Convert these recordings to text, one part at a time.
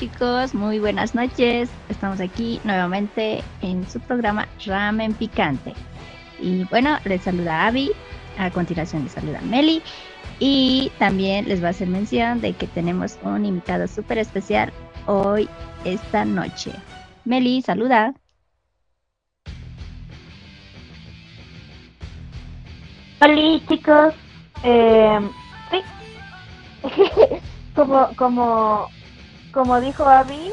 Chicos, muy buenas noches. Estamos aquí nuevamente en su programa Ramen Picante. Y bueno, les saluda Abby, a continuación les saluda Meli y también les va a hacer mención de que tenemos un invitado súper especial hoy, esta noche. Meli, saluda. Hola chicos, eh, como, como, como dijo Abby,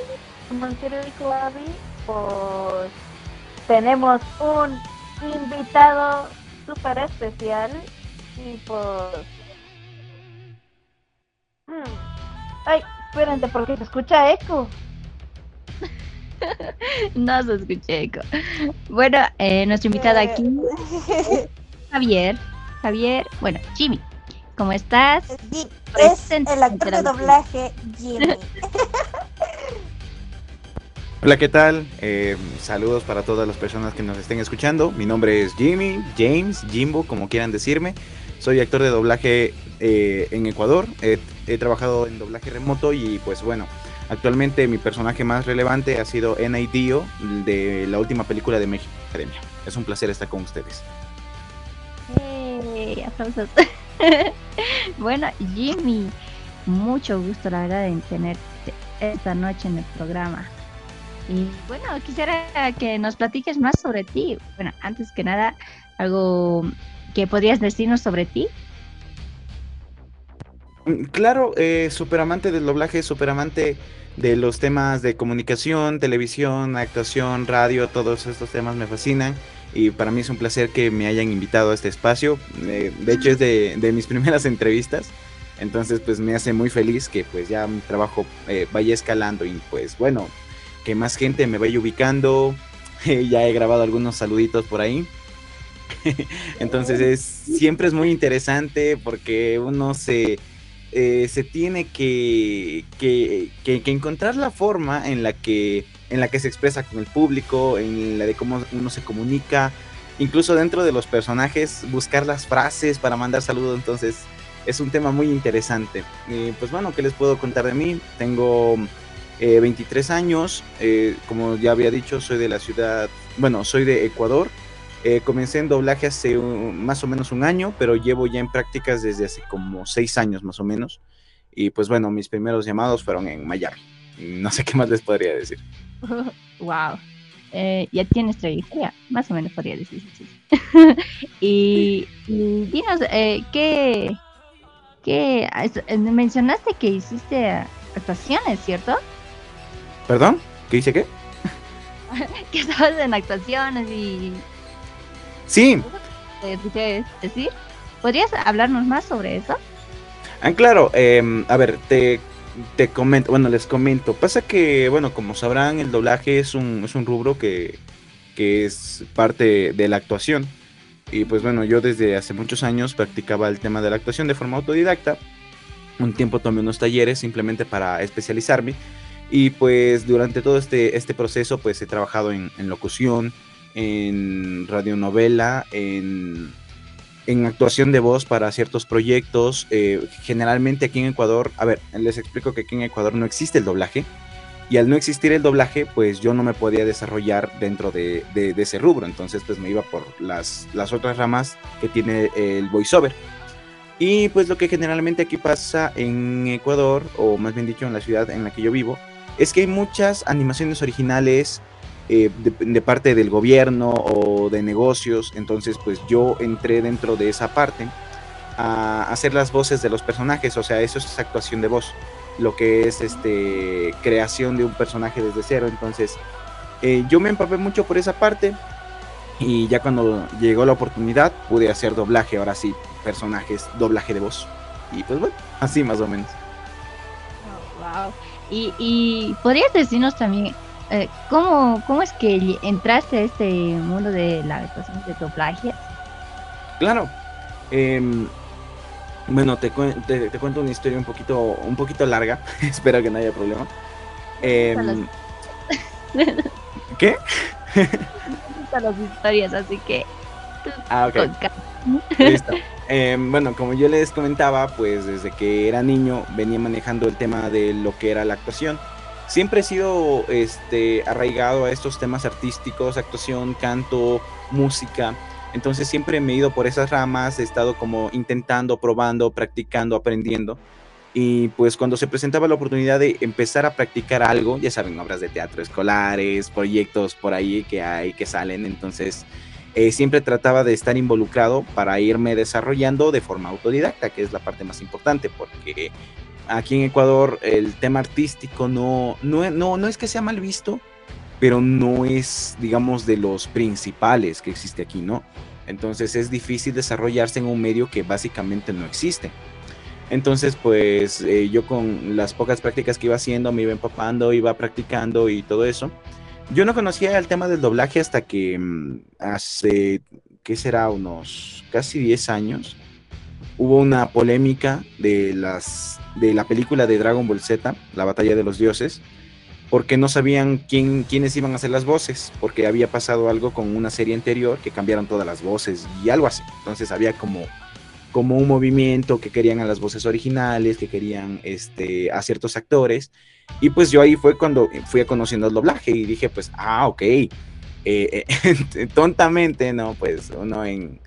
como dijo Abby, pues tenemos un invitado súper especial y pues... Hmm, ay, espérate, porque se escucha eco. no se escucha eco. Bueno, eh, nuestro invitado aquí Javier. Javier, bueno, Jimmy. ¿Cómo estás? Es el actor de doblaje Jimmy. Hola, ¿qué tal? Eh, saludos para todas las personas que nos estén escuchando. Mi nombre es Jimmy, James, Jimbo, como quieran decirme. Soy actor de doblaje eh, en Ecuador. he trabajado en doblaje remoto y pues bueno, actualmente mi personaje más relevante ha sido N.A. Dio de la última película de México Academia. Es un placer estar con ustedes. Hey, aplausos. bueno, Jimmy, mucho gusto la verdad en tenerte esta noche en el programa. Y bueno, quisiera que nos platiques más sobre ti. Bueno, antes que nada, algo que podrías decirnos sobre ti. Mm, claro, eh, súper amante del doblaje, súper amante de los temas de comunicación, televisión, actuación, radio, todos estos temas me fascinan y para mí es un placer que me hayan invitado a este espacio. Eh, de hecho es de, mis primeras entrevistas, entonces pues me hace muy feliz que pues ya mi trabajo eh, vaya escalando y pues bueno, que más gente me vaya ubicando. ya he grabado algunos saluditos por ahí. entonces es, siempre es muy interesante porque uno se... Eh, se tiene que, que, que encontrar la forma en la que en la que se expresa con el público, en la de cómo uno se comunica, incluso dentro de los personajes, buscar las frases para mandar saludos, entonces es un tema muy interesante. pues bueno, ¿qué les puedo contar de mí? Tengo 23 eh, años, eh, como ya había dicho, soy de la ciudad, bueno, soy de Ecuador. Eh, comencé en doblaje hace más o menos un año, pero llevo ya en prácticas desde hace como 6 años más o menos. Y pues bueno, mis primeros llamados fueron en Miami. No sé qué más les podría decir. wow. Eh, ya tienes trayectoria, más o menos podría decir. y, dinos, eh, ¿qué, qué eh, mencionaste que hiciste actuaciones, ¿cierto? ¿Perdón? ¿Qué hice qué? que estabas en actuaciones y... Sí. decir? ¿Podrías hablarnos más sobre eso? Ah, claro, em, a ver, te te comento, bueno, les comento. Pasa que, bueno, como sabrán, el doblaje es un, es un rubro que, que es parte de la actuación. Y pues bueno, yo desde hace muchos años practicaba el tema de la actuación de forma autodidacta. Un tiempo tomé unos talleres simplemente para especializarme. Y pues durante todo este, este proceso pues he trabajado en, en locución, en radionovela, en en actuación de voz para ciertos proyectos. Eh, generalmente aquí en Ecuador, a ver, les explico que aquí en Ecuador no existe el doblaje. Y al no existir el doblaje, pues yo no me podía desarrollar dentro de, ese rubro. Entonces, pues me iba por las, las otras ramas que tiene el voiceover. Y pues lo que generalmente aquí pasa en Ecuador, o más bien dicho en la ciudad en la que yo vivo, es que hay muchas animaciones originales eh, de, parte del gobierno o de negocios. Entonces, pues yo entré dentro de esa parte a hacer las voces de los personajes. O sea, eso es actuación de voz. Lo que es este creación de un personaje desde cero. Entonces, eh, yo me empapé mucho por esa parte. Y ya cuando llegó la oportunidad, pude hacer doblaje, ahora sí, personajes, doblaje de voz. Y pues bueno, así más o menos. wow. Y, y podrías decirnos también eh, ¿cómo, ¿cómo es que entraste a este mundo de la actuación de doblaje? Claro. Em, bueno, te, te, cuento una historia un poquito, un poquito larga. Espero que no haya problema. Em, ¿Qué? las historias, así que. Ah, ok. Listo. Em, bueno, como yo les comentaba, pues desde que era niño venía manejando el tema de lo que era la actuación siempre he sido este, arraigado a estos temas artísticos, actuación, canto, música. Entonces siempre me he ido por esas ramas, he estado como intentando, probando, practicando, aprendiendo. Y pues cuando se presentaba la oportunidad de empezar a practicar algo, ya saben, obras de teatro escolares, proyectos por ahí que hay, que salen, entonces eh, siempre trataba de estar involucrado para irme desarrollando de forma autodidacta, que es la parte más importante, porque aquí en Ecuador el tema artístico no, no, no, no es que sea mal visto, pero no es, digamos, de los principales que existe aquí, ¿no? Entonces es difícil desarrollarse en un medio que básicamente no existe. Entonces, pues eh, yo con las pocas prácticas que iba haciendo, me iba empapando, iba practicando y todo eso. Yo no conocía el tema del doblaje hasta que mm, hace, ¿qué será? Unos casi 10 años. Hubo una polémica de, las, de la película de Dragon Ball Z, La Batalla de los Dioses, porque no sabían quién, quiénes iban a hacer las voces, porque había pasado algo con una serie anterior que cambiaron todas las voces y algo así. Entonces había como como un movimiento que querían a las voces originales, que querían este, a ciertos actores. Y pues yo ahí fue cuando fui conociendo el doblaje y dije, pues, ah, ok. Eh, eh, tontamente, ¿no? Pues uno en,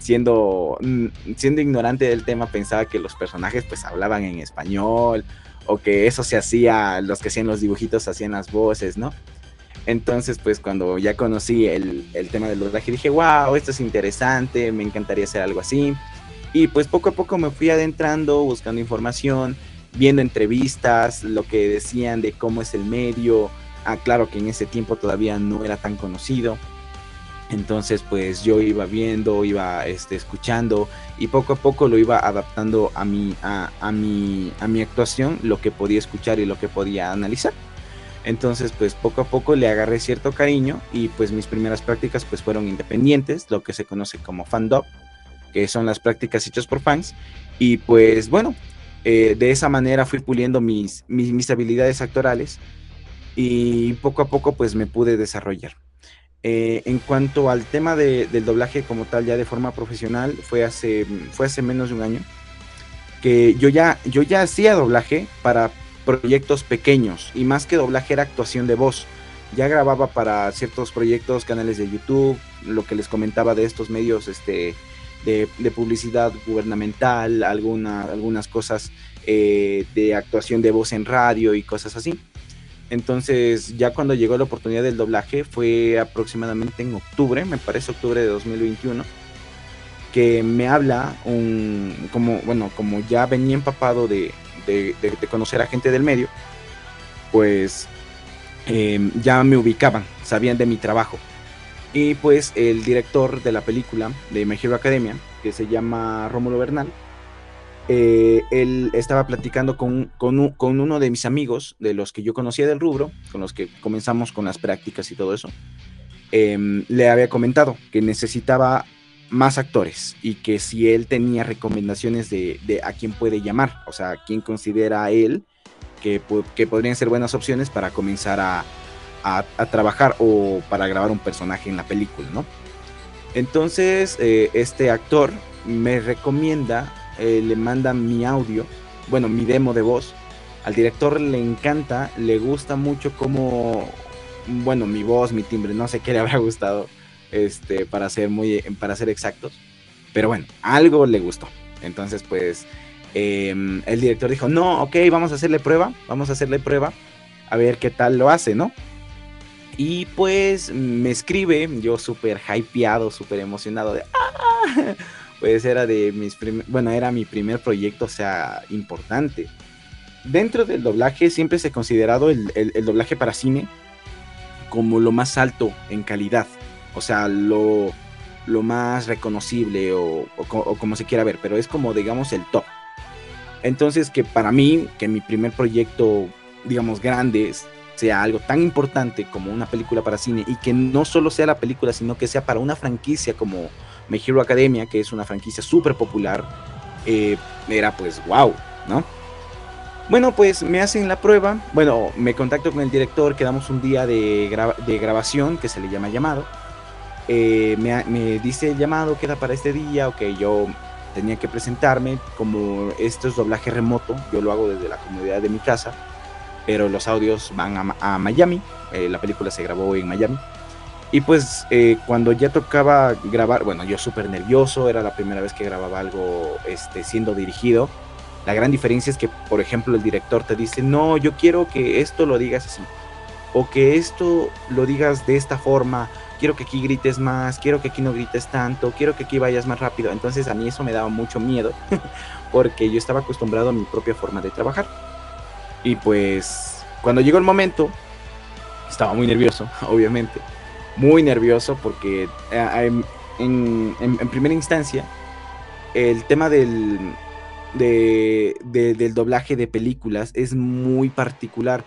siendo, mm, siendo ignorante del tema pensaba que los personajes pues hablaban en español o que eso se hacía, los que hacían los dibujitos hacían las voces, ¿no? Entonces, pues cuando ya conocí el, el tema del doblaje dije, wow, esto es interesante, me encantaría hacer algo así. Y pues poco a poco me fui adentrando, buscando información, viendo entrevistas, lo que decían de cómo es el medio. Ah, claro que en ese tiempo todavía no era tan conocido. Entonces, pues yo iba viendo, iba este, escuchando y poco a poco lo iba adaptando a mi, a, a, mi, a mi actuación, lo que podía escuchar y lo que podía analizar. Entonces, pues poco a poco le agarré cierto cariño y pues mis primeras prácticas pues fueron independientes, lo que se conoce como fandom que son las prácticas hechas por fans. Y pues bueno, eh, de esa manera fui puliendo mis, mis, habilidades actorales y poco a poco pues me pude desarrollar. Eh, en cuanto al tema del doblaje como tal, ya de forma profesional, fue hace, fue hace menos de un año que yo ya, yo ya hacía doblaje para proyectos pequeños y más que doblaje era actuación de voz. Ya grababa para ciertos proyectos, canales de YouTube, lo que les comentaba de estos medios este, de, publicidad gubernamental, alguna, algunas cosas eh, de actuación de voz en radio y cosas así. Entonces, ya cuando llegó la oportunidad del doblaje, fue aproximadamente en octubre, me parece octubre de 2021, que me habla un, como, bueno, como ya venía empapado de, de, conocer a gente del medio, pues em, ya me ubicaban, sabían de mi trabajo. Y pues el director de la película de My Hero Academia, que se llama Rómulo Bernal, eh, él estaba platicando con, con, uno de mis amigos, de los que yo conocía del rubro, con los que comenzamos con las prácticas y todo eso. Em, le había comentado que necesitaba más actores y que si él tenía recomendaciones de, a quién puede llamar, o sea, quién considera él que, que podrían ser buenas opciones para comenzar a, a, trabajar o para grabar un personaje en la película, ¿no? Entonces, eh, este actor me recomienda, eh, le manda mi audio, bueno, mi demo de voz. Al director le encanta, le gusta mucho como, bueno, mi voz, mi timbre, no sé qué le habrá gustado, este, para ser muy, para ser exactos. Pero bueno, algo le gustó. Entonces, pues, em, el director dijo, no, ok, vamos a hacerle prueba, vamos a hacerle prueba, a ver qué tal lo hace, ¿no? Y pues me escribe, yo súper hypeado, súper emocionado de... ¡Ah! Pues era de mis bueno, era mi primer proyecto, o sea, importante. Dentro del doblaje siempre se ha considerado el, doblaje para cine como lo más alto en calidad. O sea, lo, lo más reconocible o, o, como se quiera ver, pero es como, digamos, el top. Entonces, que para mí, que mi primer proyecto, digamos, grande, sea algo tan importante como una película para cine y que no solo sea la película, sino que sea para una franquicia como My Hero Academia, que es una franquicia súper popular, eh, era pues wow, ¿no? Bueno, pues me hacen la prueba, bueno, me contacto con el director, quedamos un día de, grabación, que se le llama llamado. Eh, me, me, dice el llamado, queda para este día, ok, yo tenía que presentarme, como esto es doblaje remoto, yo lo hago desde la comodidad de mi casa pero los audios van a, Miami, eh, la película se grabó en Miami. Y pues eh, cuando ya tocaba grabar, bueno, yo súper nervioso, era la primera vez que grababa algo este, siendo dirigido. La gran diferencia es que, por ejemplo, el director te dice, no, yo quiero que esto lo digas así, o que esto lo digas de esta forma, quiero que aquí grites más, quiero que aquí no grites tanto, quiero que aquí vayas más rápido. Entonces a mí eso me daba mucho miedo, porque yo estaba acostumbrado a mi propia forma de trabajar. Y pues cuando llegó el momento, estaba muy nervioso, obviamente, muy nervioso porque eh, en, primera instancia el tema del, del doblaje de películas es muy particular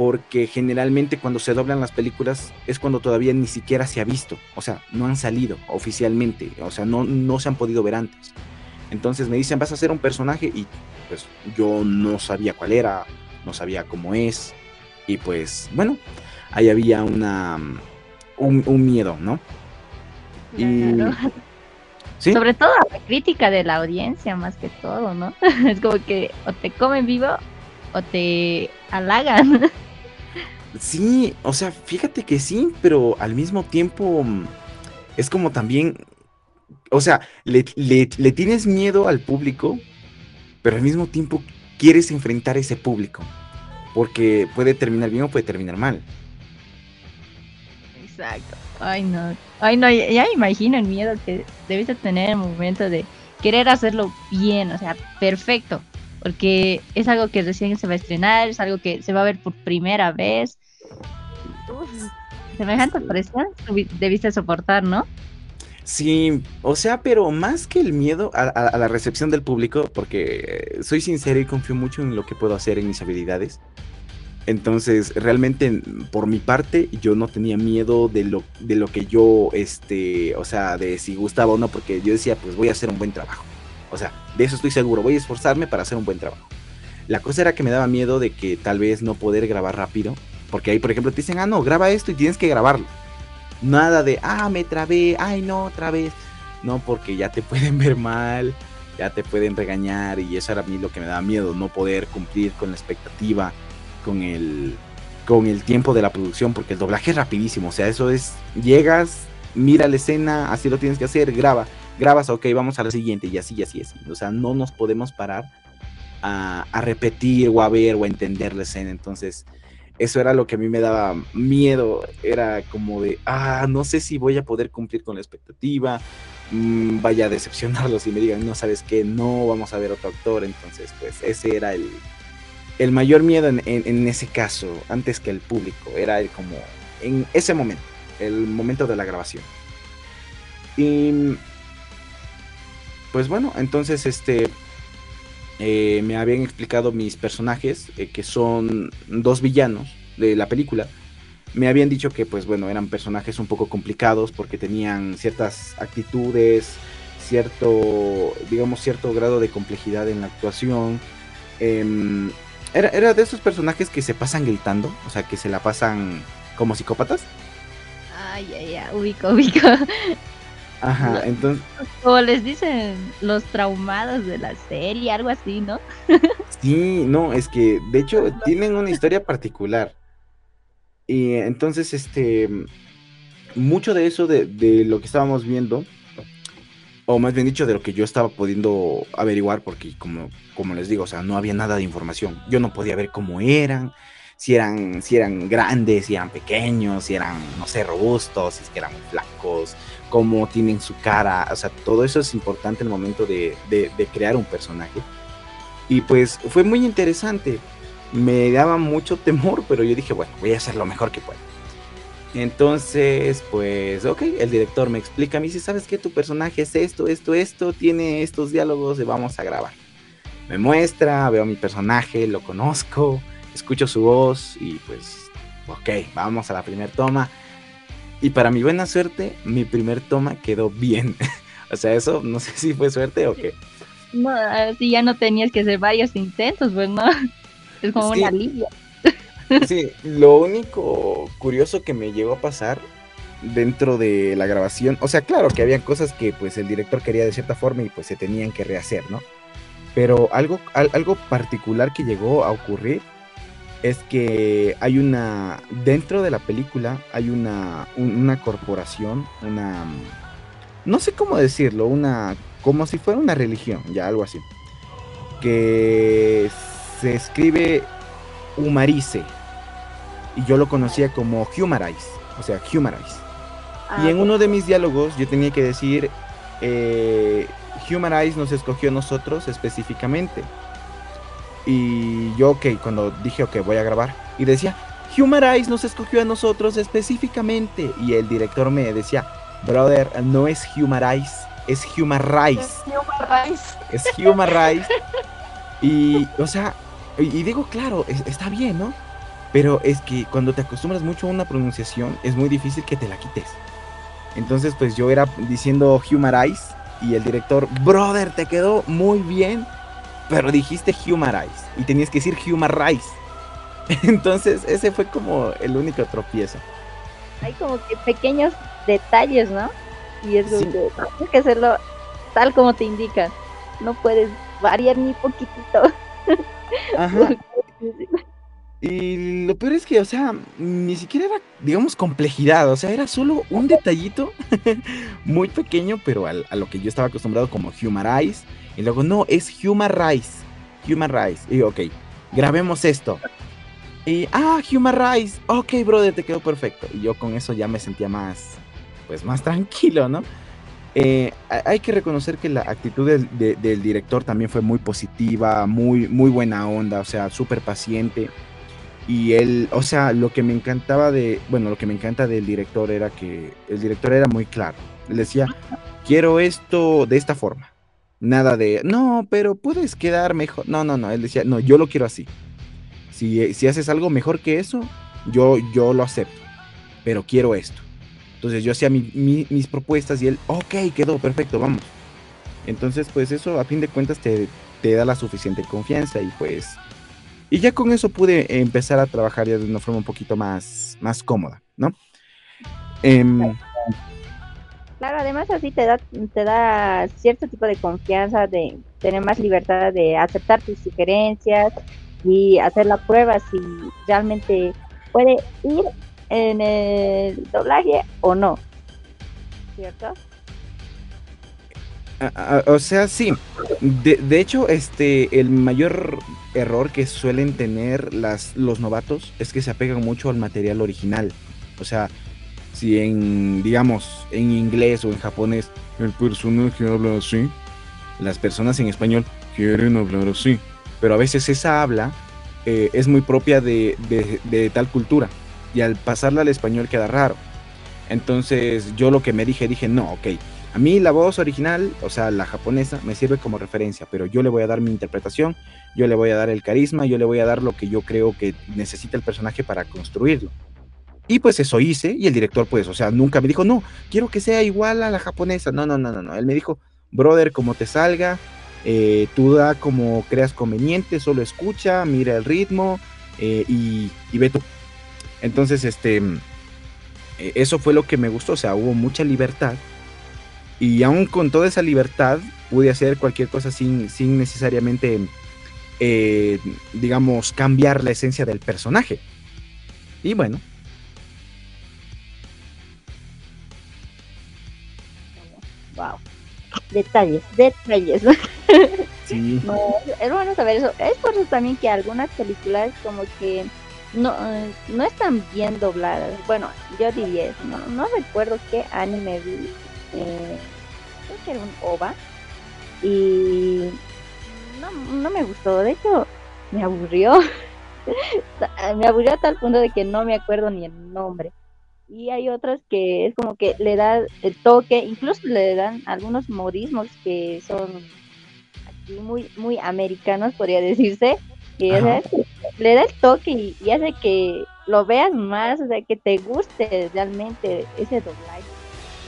porque generalmente cuando se doblan las películas es cuando todavía ni siquiera se ha visto, o sea, no han salido oficialmente, o sea, no, no se han podido ver antes. Entonces me dicen, vas a hacer un personaje y pues yo no sabía cuál era, no sabía cómo es, y pues bueno, ahí había una, un, miedo, ¿no? Y... Sobre todo la crítica de la audiencia, más que todo, ¿no? es como que o te comen vivo o te halagan. Sí, o sea, fíjate que sí, pero al mismo tiempo mm, es como también, o sea, le, tienes miedo al público, pero al mismo tiempo quieres enfrentar a ese público, porque puede terminar bien o puede terminar mal. Exacto. Ay, no. Ay, no, ya, me imagino el miedo que debiste tener en el momento de querer hacerlo bien, o sea, perfecto porque es algo que recién se va a estrenar, es algo que se va a ver por primera vez. semejante presión debiste soportar, ¿no? Sí, o sea, pero más que el miedo a, la recepción del público, porque soy sincero y confío mucho en lo que puedo hacer en mis habilidades. Entonces, realmente, por mi parte, yo no tenía miedo de lo, de lo que yo, este, o sea, de si gustaba o no, porque yo decía, pues voy a hacer un buen trabajo. O sea, de eso estoy seguro, voy a esforzarme para hacer un buen trabajo. La cosa era que me daba miedo de que tal vez no poder grabar rápido, porque ahí, por ejemplo, te dicen, ah, no, graba esto y tienes que grabarlo. Nada de, ah, me trabé, ay, no, otra vez. No, porque ya te pueden ver mal, ya te pueden regañar y eso era a mí lo que me daba miedo, no poder cumplir con la expectativa, con el, con el tiempo de la producción, porque el doblaje es rapidísimo, o sea, eso es, llegas, mira la escena, así lo tienes que hacer, graba grabas, ok, vamos a la siguiente y así y así, así. O sea, no nos podemos parar a, repetir o a ver o a entender la escena. Entonces, eso era lo que a mí me daba miedo. Era como de, ah, no sé si voy a poder cumplir con la expectativa. Mm, vaya a decepcionarlos y me digan, no sabes qué, no vamos a ver otro actor. Entonces, pues ese era el, el mayor miedo en, en, ese caso, antes que el público. Era el como en ese momento, el momento de la grabación. Y pues bueno, entonces este eh, me habían explicado mis personajes, eh, que son dos villanos de la película. Me habían dicho que pues bueno, eran personajes un poco complicados porque tenían ciertas actitudes, cierto, digamos, cierto grado de complejidad en la actuación. Em, era, era de esos personajes que se pasan gritando, o sea, que se la pasan como psicópatas. Ay, ay, ay, ubico, ubico. Ajá, entonces. Como les dicen los traumados de la serie, algo así, ¿no? sí, no, es que de hecho tienen una historia particular. Y entonces, este. Mucho de eso de, de lo que estábamos viendo, o más bien dicho, de lo que yo estaba pudiendo averiguar, porque como, como les digo, o sea, no había nada de información. Yo no podía ver cómo eran, si eran, si eran grandes, si eran pequeños, si eran, no sé, robustos, si es que eran flacos, cómo tienen su cara, o sea, todo eso es importante en el momento de, crear un personaje. Y pues fue muy interesante, me daba mucho temor, pero yo dije, bueno, voy a hacer lo mejor que pueda. Entonces, pues, ok, el director me explica, me dice, ¿sabes qué? Tu personaje es esto, esto, esto, tiene estos diálogos y vamos a grabar. Me muestra, veo a mi personaje, lo conozco, escucho su voz y pues, ok, vamos a la primera toma. Y para mi buena suerte, mi primer toma quedó bien. o sea, eso no sé si fue suerte o qué. No, así ya no tenías que hacer varios intentos, pues no. Es como una alivio. Sí, lo único curioso que me llegó a pasar dentro de la grabación, o sea, claro que había cosas que pues el director quería de cierta forma y pues se tenían que rehacer, ¿no? Pero algo, algo particular que llegó a ocurrir es que hay una, dentro de la película hay una, una corporación, una, no sé cómo decirlo, una, como si fuera una religión, ya algo así, que se escribe Humarice, y yo lo conocía como Humarize, o sea, Humarize. y en ah, uno de mis diálogos yo tenía que decir, eh, Humanize nos escogió a nosotros específicamente. Y yo, ok, cuando dije, ok, voy a grabar, y decía, Humanize nos escogió a nosotros específicamente. Y el director me decía, brother, no es Humanize, es Human Rice. Es Human Rice. y, o sea, y, digo, claro, está bien, ¿no? Pero es que cuando te acostumbras mucho a una pronunciación, es muy difícil que te la quites. Entonces, pues yo era diciendo Humanize y el director, brother, te quedó muy bien, pero dijiste Humanize y tenías que decir Human Rice. Entonces, ese fue como el único tropiezo. Hay como que pequeños detalles, ¿no? Y es sí. tienes que hacerlo tal como te indican. No puedes variar ni poquitito. Ajá. Y lo peor es que, o sea, ni siquiera era, digamos, complejidad, o sea, era solo un detallito muy pequeño, pero a, lo que yo estaba acostumbrado como Humanize. Y luego, no, es Human Rice. Human Rice. Y ok, grabemos esto. Y, ah, Human Rice. Ok, brother, te quedó perfecto. Y yo con eso ya me sentía más, pues, más tranquilo, ¿no? Eh, hay que reconocer que la actitud del, del, director también fue muy positiva, muy, muy buena onda, o sea, súper paciente. Y él, o sea, lo que me encantaba de, bueno, lo que me encanta del director era que el director era muy claro. Él decía, quiero esto de esta forma. Nada de, no, pero puedes quedar mejor. No, no, no. Él decía, no, yo lo quiero así. Si, si haces algo mejor que eso, yo, yo lo acepto. Pero quiero esto. Entonces yo hacía mis propuestas y él, ok, quedó perfecto, vamos. Entonces, pues eso a fin de cuentas te, te da la suficiente confianza y pues y ya con eso pude empezar a trabajar ya de una forma un poquito más, más cómoda, ¿no? Em, claro, además así te da, te da cierto tipo de confianza, de tener más libertad de aceptar tus sugerencias y hacer la prueba si realmente puede ir en el doblaje o no. ¿Cierto? o sea, sí. De, de, hecho, este, el mayor error que suelen tener las, los novatos es que se apegan mucho al material original. O sea, si en, digamos, en inglés o en japonés el personaje habla así, las personas en español quieren hablar así. Pero a veces esa habla eh, es muy propia de, de, de tal cultura. Y al pasarla al español queda raro. Entonces yo lo que me dije, dije, no, ok a mí la voz original, o sea, la japonesa, me sirve como referencia, pero yo le voy a dar mi interpretación, yo le voy a dar el carisma, yo le voy a dar lo que yo creo que necesita el personaje para construirlo. Y pues eso hice, y el director, pues, o sea, nunca me dijo, no, quiero que sea igual a la japonesa. No, no, no, no, no. Él me dijo, brother, como te salga, eh, tú da como creas conveniente, solo escucha, mira el ritmo eh, y, y, ve tú. Entonces, este, eh, eso fue lo que me gustó, o sea, hubo mucha libertad y aún con toda esa libertad pude hacer cualquier cosa sin, sin necesariamente, eh, digamos, cambiar la esencia del personaje. Y bueno. Wow. Detalles, detalles. Sí. es bueno saber eso. Es por eso también que algunas películas como que no, no están bien dobladas. Bueno, yo diría eso. No, no recuerdo qué anime vi eh, creo que era un OVA y no, no me gustó, de hecho me aburrió, me aburrió a tal punto de que no me acuerdo ni el nombre. Y hay otras que es como que le da el toque, incluso le dan algunos modismos que son aquí muy, muy americanos, podría decirse, y le da el toque y, y, hace que lo veas más, o sea, que te guste realmente ese doblaje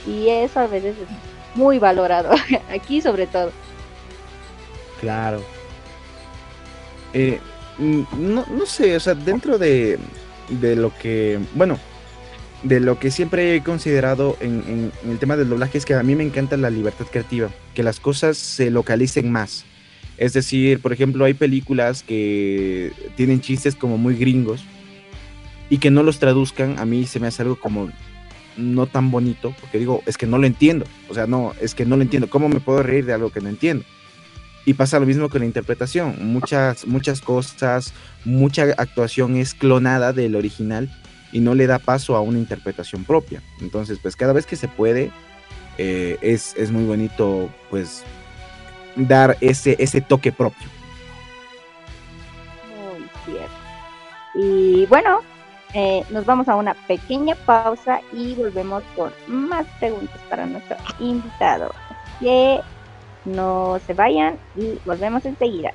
y eso a veces es muy valorado, aquí sobre todo. Claro. Eh, no, no sé, o sea, dentro de, de lo que, bueno, de lo que siempre he considerado en, en, el tema del doblaje es que a mí me encanta la libertad creativa, que las cosas se localicen más. Es decir, por ejemplo, hay películas que tienen chistes como muy gringos y que no los traduzcan, a mí se me hace algo como no tan bonito, porque digo, es que no lo entiendo, o sea, no, es que no lo entiendo, ¿cómo me puedo reír de algo que no entiendo? Y pasa lo mismo con la interpretación, muchas, muchas cosas, mucha actuación es clonada del original y no le da paso a una interpretación propia. Entonces, pues cada vez que se puede, eh, es, es, muy bonito, pues, dar ese, ese toque propio. Muy cierto. Y bueno, eh, nos vamos a una pequeña pausa y volvemos con más preguntas para nuestro invitado. Que no se vayan y volvemos enseguida.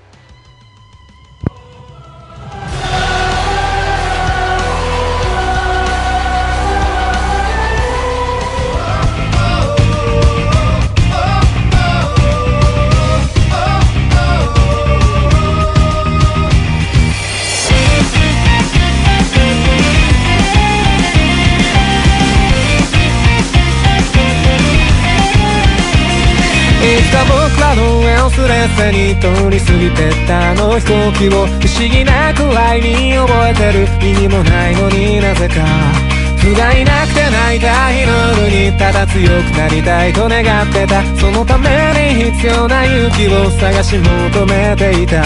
に通り過ぎてったあの飛行機を不思議なくらいに覚えてる意味もないのになぜか。不甲斐なくて泣いた日の夜にただ強くなりたいと願ってた。そのために必要な勇気を探し求めていた。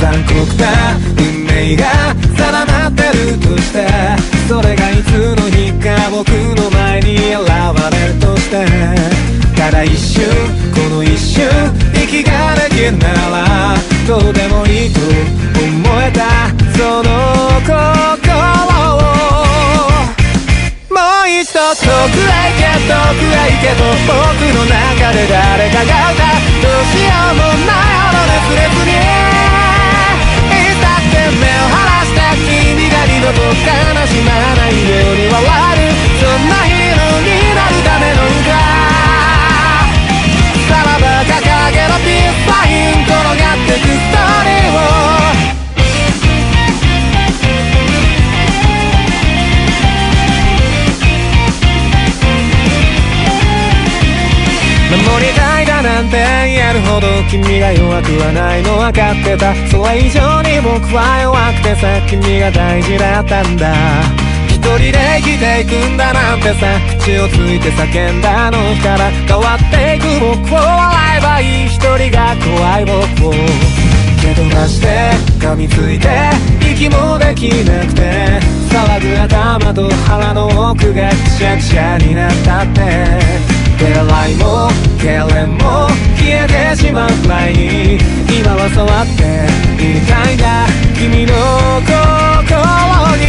残酷な運命が定まってるとして。それがいつの日か僕の前に現れるとして。ただ一瞬この一瞬気ができんならどうでもいいと思えたその心をもう一度遠くへ行け遠くへ行けと僕の中で誰かがほど君が弱くはないの分かってた。それ以上に僕は弱くてさ君が大事だったんだ。一人で生きていくんだなんてさ口をついて叫んだあの日から。変わっていく僕を笑えばいい。一人が怖い僕を蹴飛ばして噛みついて息もできなくて騒ぐ頭と腹の奥がくしゃくしゃになったって。出会いも痙攣も消えてしまうくらいに今は触っていたいんだ君の心に。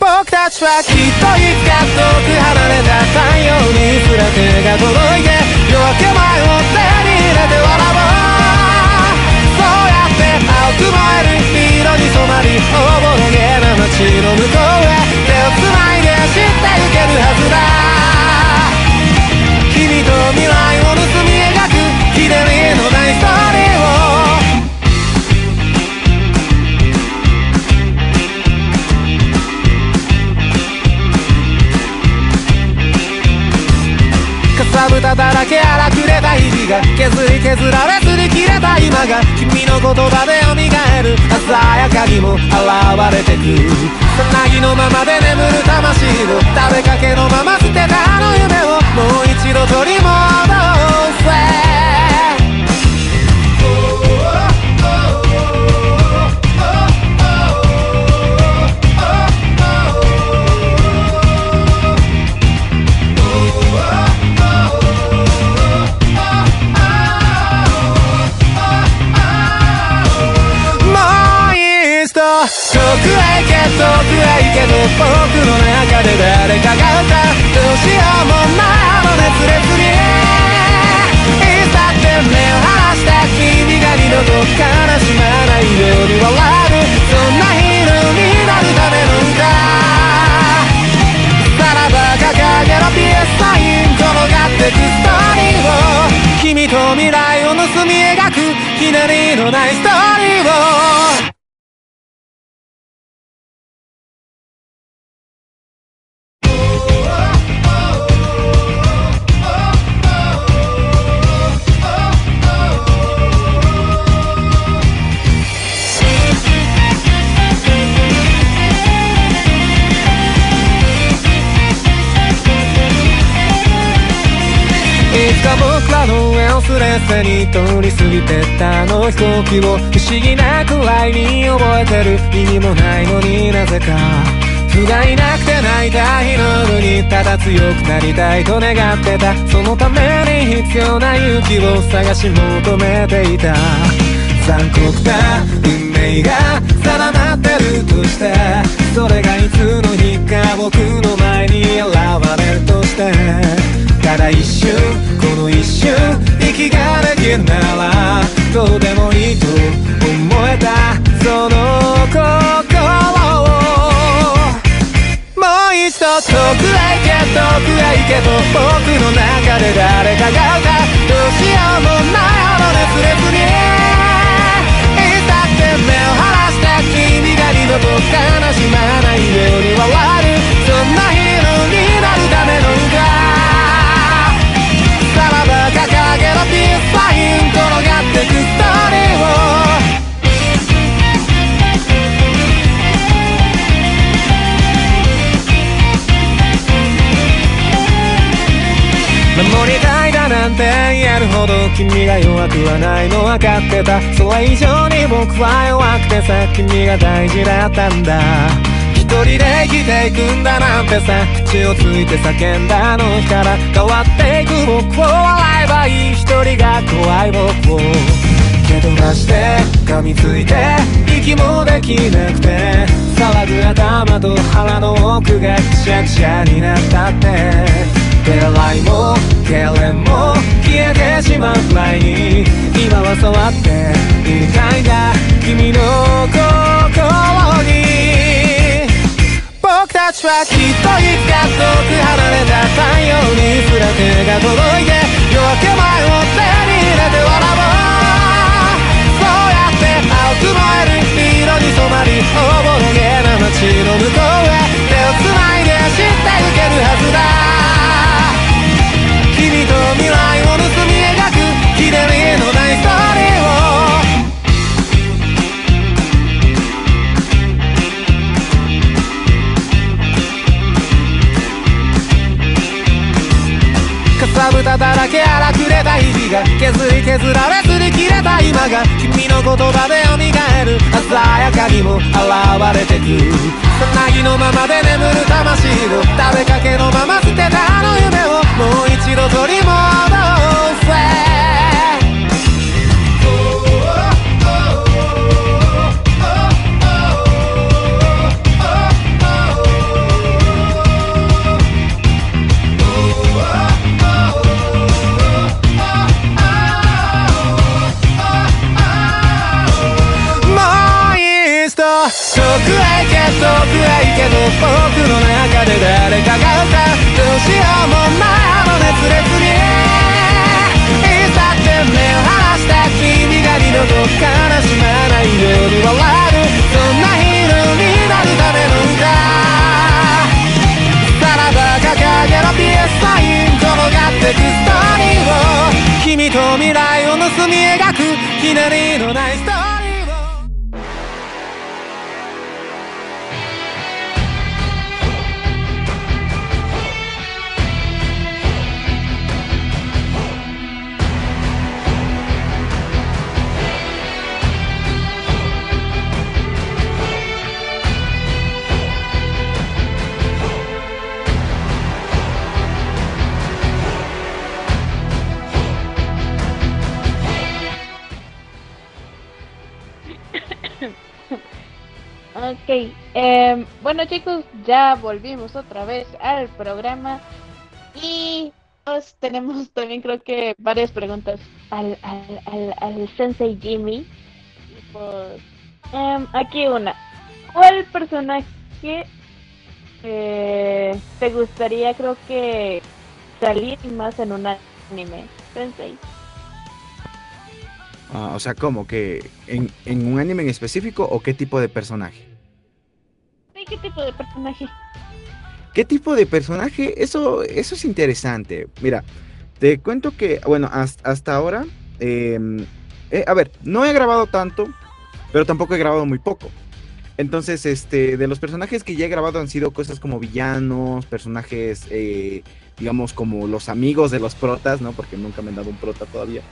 僕たちはきっといつか遠く離れた太陽にすら手が届いて夜明け前を手に入れて笑おうく燃える色に染まりおぼろげな街の向こうへ手を繋いで走ってゆけるはずだ君と未来を盗み描くひねりのないストーリーをかさぶただらけ荒くれた日が削り削られずに切れた今が君の言葉で蘇る鮮やかにも現れてくさなぎのままで眠る魂を食べかけのまま捨てたあの夢をもう一度取り戻せ。けど僕の中で誰かが歌うどうしようもないたそのために必要な勇気を探し求めていた。残酷な運命が定まってるとしてそれがいつの日か僕の前に現れるとしてただ一瞬この一瞬息ができるならどうでもいいと思えた。その心もう一度遠くへ行け遠くへ行けと僕の中で誰かが歌うどうしようもないほど熱烈にいつだって目を離して君が二度と悲しまないように笑えるそんなヒーローになるための歌さらば掲げろピースサイン転がってくストーリーをて言えるほど君が弱くはないの分かってた。それ以上に僕は弱くてさ君が大事だったんだ。一人で生きていくんだなんてさ口をついて叫んだあの日から。変わっていく僕を笑えばいい一人が怖い僕を。蹴飛ばして噛みついて息もできなくて。騒ぐ頭と腹の奥がくしゃくしゃになったって。手洗いも痙攣も消えてしまうくらいに今は触っていたいんだ。君の心に僕たちはきっといつか遠く離れた太陽にすら手が届いて夜明け前を手に入れて笑おうそうやって青く燃える色に染まりおぼろげな街の向こうへ手をつないで走ってゆけるはずだ。だらけ荒くれた日々が削り削られすり切れた今が君の言葉で蘇る鮮やかにも現れてく。さなぎのままで眠る魂を食べかけのまま捨てたあの夢をもう一度取り戻けと僕の中で誰かが歌どうしようもないあの熱烈にいつだって目を離した君が二度と悲しまないように笑えるそんなヒーローになるための歌さらば掲げろピースサイン転がってくストーリーを君と未来を盗み描くひねりのない bueno chicos, ya volvimos otra vez al programa y tenemos también creo que varias preguntas al, al, al, al Sensei Jimmy. Pues, aquí una, ¿cuál personaje eh, te gustaría creo que salir más en un anime? Sensei. Ah, o sea, ¿cómo? ¿Que en, en un anime en específico o qué tipo de personaje? ¿Qué tipo de personaje? ¿Qué tipo de personaje? Eso, eso es interesante. Mira, te cuento que, bueno, hasta, hasta ahora, eh, eh, a ver, no he grabado tanto, pero tampoco he grabado muy poco. Entonces, este, de los personajes que ya he grabado han sido cosas como villanos, personajes, eh, digamos, como los amigos de los protas, ¿no? Porque nunca me han dado un prota todavía.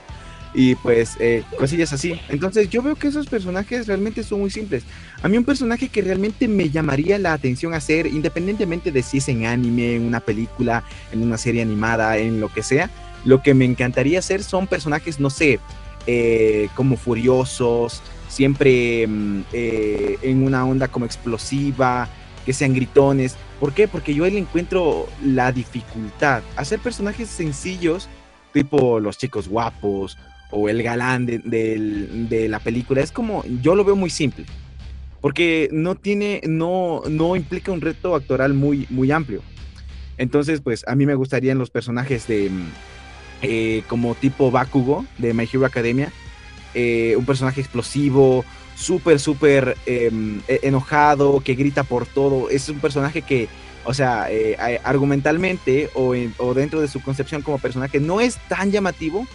Y pues, eh, cosillas así. Entonces, yo veo que esos personajes realmente son muy simples. A mí un personaje que realmente me llamaría la atención hacer, independientemente de si es en anime, en una película, en una serie animada, en lo que sea, lo que me encantaría hacer son personajes, no sé, eh, como furiosos, siempre mm, eh, en una onda como explosiva, que sean gritones. ¿Por qué? Porque yo ahí encuentro la dificultad. Hacer personajes sencillos, tipo los chicos guapos o el galán de, la película, es como, yo lo veo muy simple. Porque no tiene, no, no implica un reto actoral muy, muy amplio. Entonces, pues a mí me gustarían los personajes de, mm, eh, como tipo Bakugo de My Hero Academia, eh, un personaje explosivo, súper, súper em, e, enojado, que grita por todo. Es un personaje que, o sea, eh, argumentalmente o, dentro de su concepción como personaje no es tan llamativo,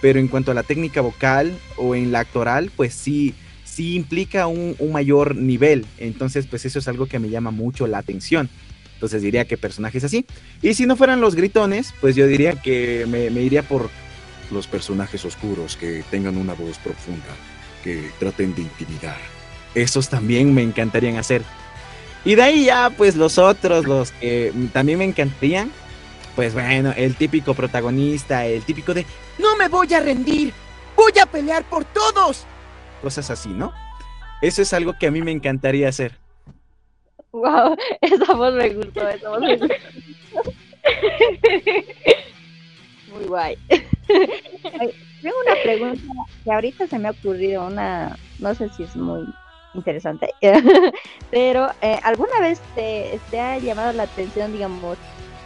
pero en cuanto a la técnica vocal o en la actoral, pues sí, sí implica un, mayor nivel. Entonces, pues eso es algo que me llama mucho la atención. Entonces diría que personajes así. Y si no fueran los gritones, pues yo diría que me, me iría por los personajes oscuros que tengan una voz profunda, que traten de intimidar. Esos también me encantarían hacer. Y de ahí ya, pues los otros, los que también me encantarían, pues bueno, el típico protagonista, el típico de, no me voy a rendir, voy a pelear por todos. Cosas así, ¿no? Eso es algo que a mí me encantaría hacer. Wow, esa voz me gustó, esa voz me gustó. Muy guay. Tengo una pregunta que ahorita se me ha ocurrido, una, no sé si es muy interesante, pero eh, ¿alguna vez te, ha llamado la atención, digamos,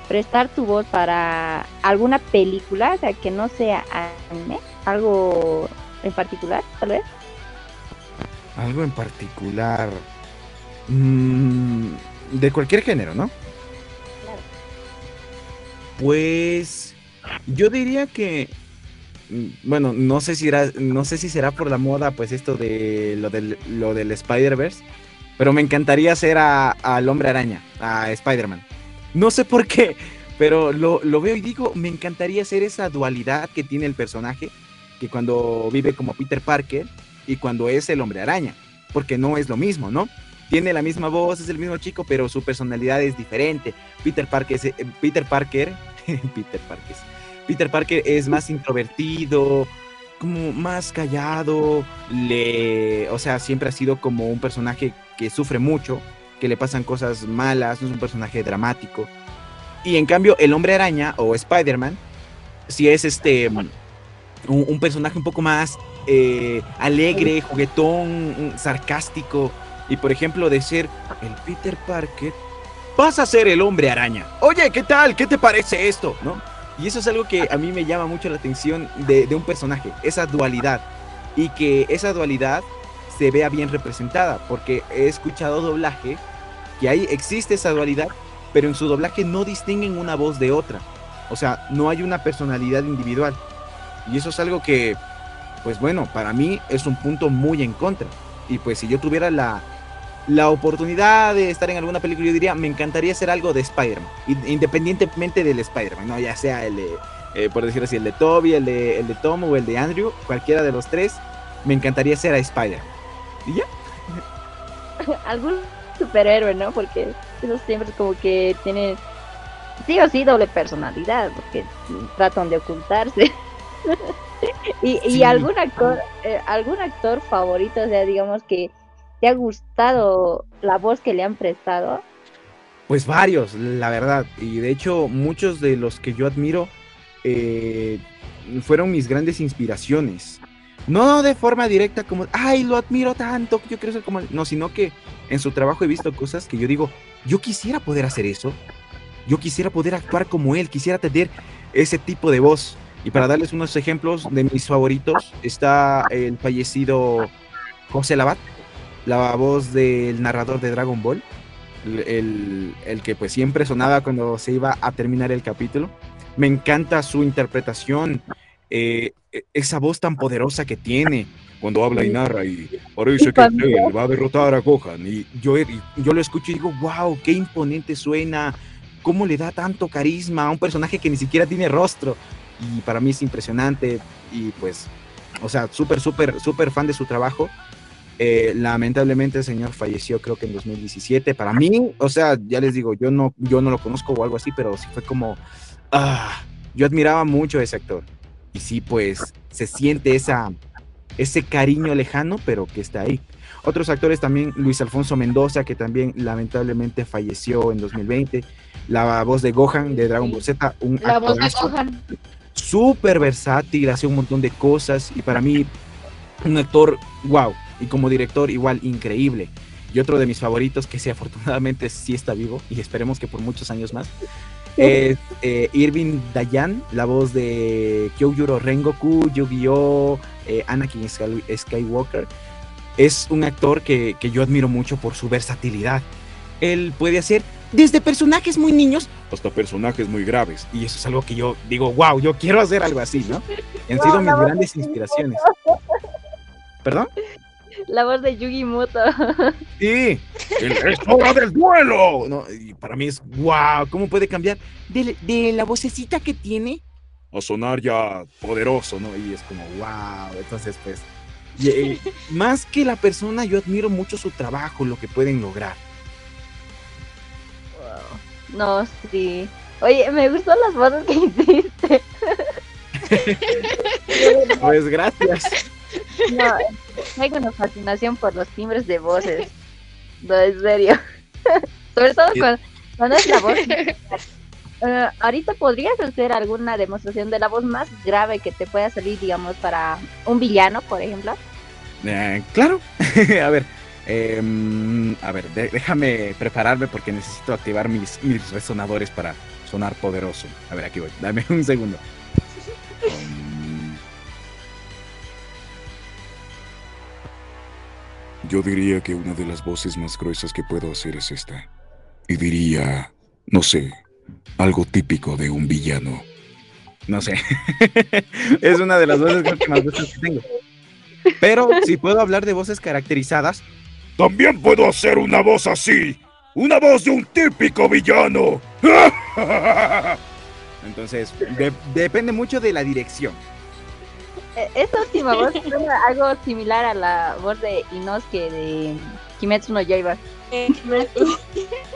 prestar tu voz para alguna película, o sea, que no sea anime, algo en particular, tal vez? Algo en particular. Mm, de cualquier género, ¿no? Claro. Pues yo diría que mm, bueno, no sé si era, no sé si será por la moda, pues esto de lo del, lo del Spider-Verse, pero me encantaría hacer al Hombre Araña, a Spider-Man. No sé por qué, pero lo, veo y digo, me encantaría hacer esa dualidad que tiene el personaje, que cuando vive como Peter Parker y cuando es el Hombre Araña, porque no es lo mismo, ¿no? Tiene la misma voz, es el mismo chico, pero su personalidad es diferente. Peter Parker, es, eh, Peter Parker, Peter Parker, Peter Parker es más introvertido, como más callado, le, o sea, siempre ha sido como un personaje que sufre mucho, que le pasan cosas malas, no es un personaje dramático. Y en cambio, el hombre araña o Spider-Man, si es este un, personaje un poco más eh, alegre, juguetón, sarcástico. Y por ejemplo, de ser el Peter Parker, vas a ser el hombre araña. Oye, ¿qué tal? ¿Qué te parece esto? ¿No? Y eso es algo que a mí me llama mucho la atención de, un personaje, esa dualidad. Y que esa dualidad se vea bien representada, porque he escuchado doblaje que ahí existe esa dualidad, pero en su doblaje no distinguen una voz de otra. O sea, no hay una personalidad individual. Y eso es algo que, pues bueno, para mí es un punto muy en contra. Y pues si yo tuviera la, la oportunidad de estar en alguna película, yo diría, me encantaría hacer algo de Spider-Man, independientemente del Spider-Man, ¿no? Ya sea el de, eh, por decirlo así, el de Toby, el de, el de Tom o el de Andrew, cualquiera de los tres, me encantaría ser a Spider-Man. ¿Y ya? Algún superhéroe, ¿no? Porque esos siempre como que tienen, sí o sí, doble personalidad, porque tratan de ocultarse. y, algún actor, eh, algún actor favorito, o sea, digamos que ¿Te ha gustado la voz que le han prestado? Pues varios, la verdad. Y de hecho, muchos de los que yo admiro eh, fueron mis grandes inspiraciones. No de forma directa como, ay, lo admiro tanto, yo quiero ser como él. No, sino que en su trabajo he visto cosas que yo digo, yo quisiera poder hacer eso. Yo quisiera poder actuar como él, quisiera tener ese tipo de voz. Y para darles unos ejemplos de mis favoritos, está el fallecido José Labat la voz del narrador de Dragon Ball, el, que pues siempre sonaba cuando se iba a terminar el capítulo. Me encanta su interpretación eh, e, esa voz tan poderosa que tiene cuando habla y narra y parece que él va a derrotar a Gohan. Y yo, yo lo escucho y digo, wow, qué imponente suena, cómo le da tanto carisma a un personaje que ni siquiera tiene rostro. Y para mí es impresionante y pues, o sea, súper, súper, súper fan de su trabajo. Eh, lamentablemente el señor falleció creo que en 2017. Para mí, o sea, ya les digo, yo no, yo no lo conozco o algo así, pero sí fue como, ah, yo admiraba mucho a ese actor. Y sí, pues se siente esa, ese cariño lejano, pero que está ahí. Otros actores también, Luis Alfonso Mendoza, que también lamentablemente falleció en 2020. La voz de Gohan de Dragon Ball Z, un La voz de Gohan. Súper versátil, hace un montón de cosas y para mí un actor wow y como director igual increíble. Y otro de mis favoritos que sí afortunadamente sí está vivo y esperemos que por muchos años más es eh, Irving Dayan, la voz de Kyojuro Rengoku, Yu-Gi-Oh, eh, Anakin Skywalker. Es un actor que, yo admiro mucho por su versatilidad. Él puede hacer desde personajes muy niños hasta personajes muy graves. Y eso es algo que yo digo, wow, yo quiero hacer algo así, ¿no? han sido mis grandes inspiraciones. ¿Perdón? La voz de Yugi Moto. Sí, es hora del duelo. No, y para mí es wow, ¿cómo puede cambiar de, la vocecita que tiene a sonar ya poderoso, ¿no? Y es como wow. Entonces, pues, eh, más que la persona, yo admiro mucho su trabajo, lo que pueden lograr. Wow. No, sí. Oye, me gustan las voces que hiciste. pues gracias. No, tengo una fascinación por los timbres de voces. No, en serio. Sobre todo cuando, es la voz. Uh, ahorita podrías hacer alguna demostración de la voz más grave que te pueda salir, digamos, para un villano, por ejemplo. Eh, claro. a ver, em, a ver, déjame prepararme porque necesito activar mis, mis resonadores para sonar poderoso. A ver, aquí voy. Dame un segundo. Yo diría que una de las voces más gruesas que puedo hacer es esta. Y diría, no sé, algo típico de un villano. No sé. es una de las voces más veces que tengo. Pero si puedo hablar de voces caracterizadas, también puedo hacer una voz así. Una voz de un típico villano. Entonces, depende mucho de la dirección. Eh, esta última voz suena algo similar a la voz de Inosuke de Kimetsu no Yaiba.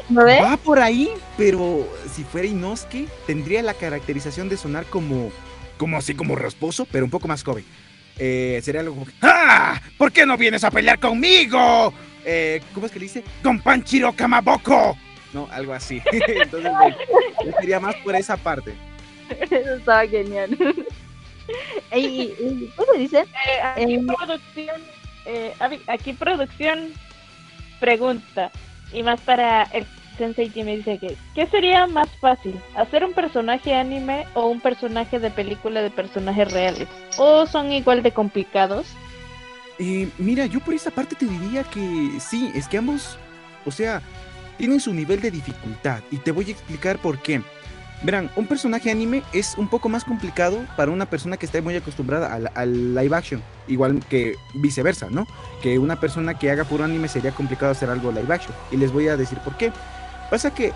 ¿No ves? Va por ahí, pero si fuera Inosuke, tendría la caracterización de sonar como, como así como rasposo, pero un poco más joven. Eh, sería algo como, ¡Ah! ¿Por qué no vienes a pelear conmigo? Eh, ¿Cómo es que le dice? ¡Con Panchiro Kamaboko! No, algo así. Entonces, sería más por esa parte. Eso estaba genial. y, ¿Cómo dice? Eh, aquí, eh, producción, eh, aquí producción pregunta, y más para el sensei que me dice que, ¿qué sería más fácil? ¿Hacer un personaje anime o un personaje de película de personajes reales? ¿O son igual de complicados? mira, yo por esa parte te diría que sí, es que ambos, o sea, tienen su nivel de dificultad y te voy a explicar por qué. Verán, un personaje anime es un poco más complicado para una persona que esté muy acostumbrada al, live action, igual que viceversa, ¿no? Que una persona que haga puro anime sería complicado hacer algo live action. Y les voy a decir por qué. Pasa que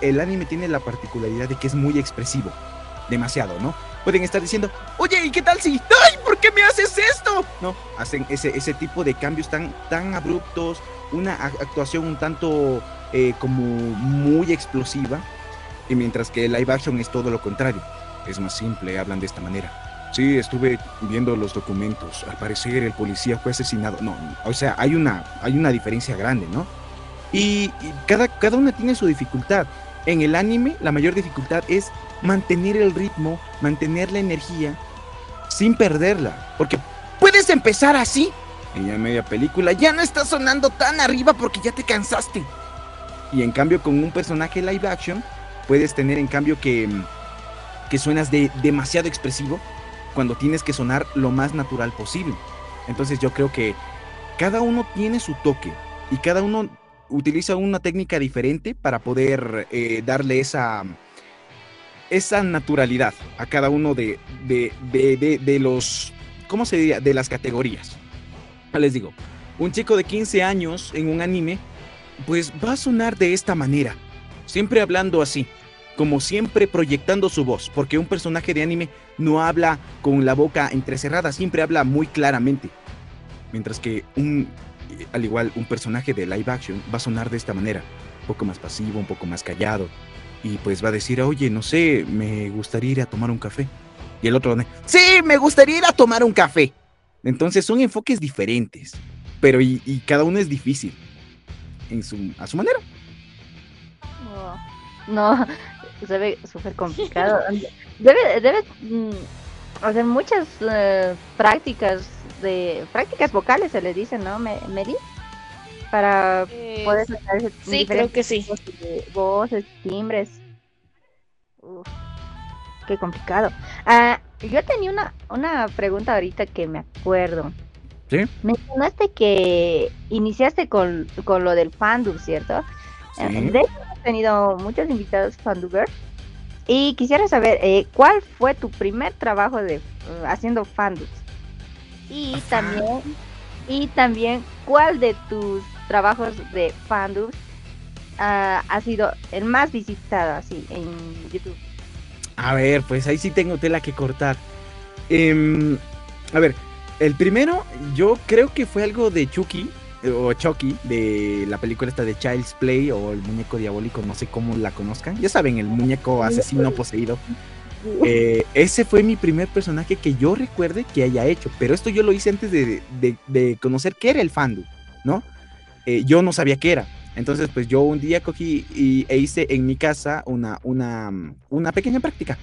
el, anime tiene la particularidad de que es muy expresivo, demasiado, ¿no? Pueden estar diciendo, oye, ¿y qué tal si, ay, ¿por qué me haces esto? No, hacen ese, ese tipo de cambios tan, tan abruptos, una actuación un tanto eh, como muy explosiva y mientras que el live action es todo lo contrario, es más simple, hablan de esta manera. Sí, estuve viendo los documentos. Al parecer el policía fue asesinado. No, o sea, hay una, hay una diferencia grande, ¿no? Y, cada, cada una tiene su dificultad. En el anime, la mayor dificultad es mantener el ritmo, mantener la energía sin perderla. Porque puedes empezar así y ya media película ya no está sonando tan arriba porque ya te cansaste. Y en cambio, con un personaje live action, puedes tener en cambio que, que suenas de demasiado expresivo cuando tienes que sonar lo más natural posible. Entonces yo creo que cada uno tiene su toque y cada uno utiliza una técnica diferente para poder eh, darle esa, esa naturalidad a cada uno de, de, de, de, los, ¿cómo se diría? De las categorías. Les digo, un chico de 15 años en un anime, pues va a sonar de esta manera, siempre hablando así, como siempre proyectando su voz, porque un personaje de anime no habla con la boca entrecerrada, siempre habla muy claramente. Mientras que un, al igual, un personaje de live action va a sonar de esta manera, un poco más pasivo, un poco más callado, y pues va a decir, oye, no sé, me gustaría ir a tomar un café. Y el otro, sí, me gustaría ir a tomar un café. Entonces son enfoques diferentes, pero y, cada uno es difícil en su, a su manera. No, se ve súper complicado. Debe, debe mm, hacer muchas eh, prácticas de prácticas vocales se le dice, ¿no, Meli? para eh, poder sacar ese Sí, creo que sí. Voces, timbres. qué complicado. Ah, yo tenía una, una pregunta ahorita que me acuerdo. ¿Sí? Mencionaste que iniciaste con, con lo del fandub, ¿cierto? De hecho, he tenido muchos invitados fandubers y quisiera saber eh, cuál fue tu primer trabajo de uh, haciendo fandubs y también y también cuál de tus trabajos de fandom ah, ha sido el más visitado así en YouTube? A ver, pues ahí sí tengo tela que cortar. Em, a ver, el primero yo creo que fue algo de Chucky o Chucky de la película esta de Child's Play o el muñeco diabólico, no sé cómo la conozcan. Ya saben, el muñeco asesino poseído. Eh, ese fue mi primer personaje que yo recuerde que haya hecho, pero esto yo lo hice antes de, de conocer qué era el fandom, ¿no? Eh, yo no sabía qué era. Entonces, pues yo un día cogí y, e hice en mi casa una, una, una pequeña práctica.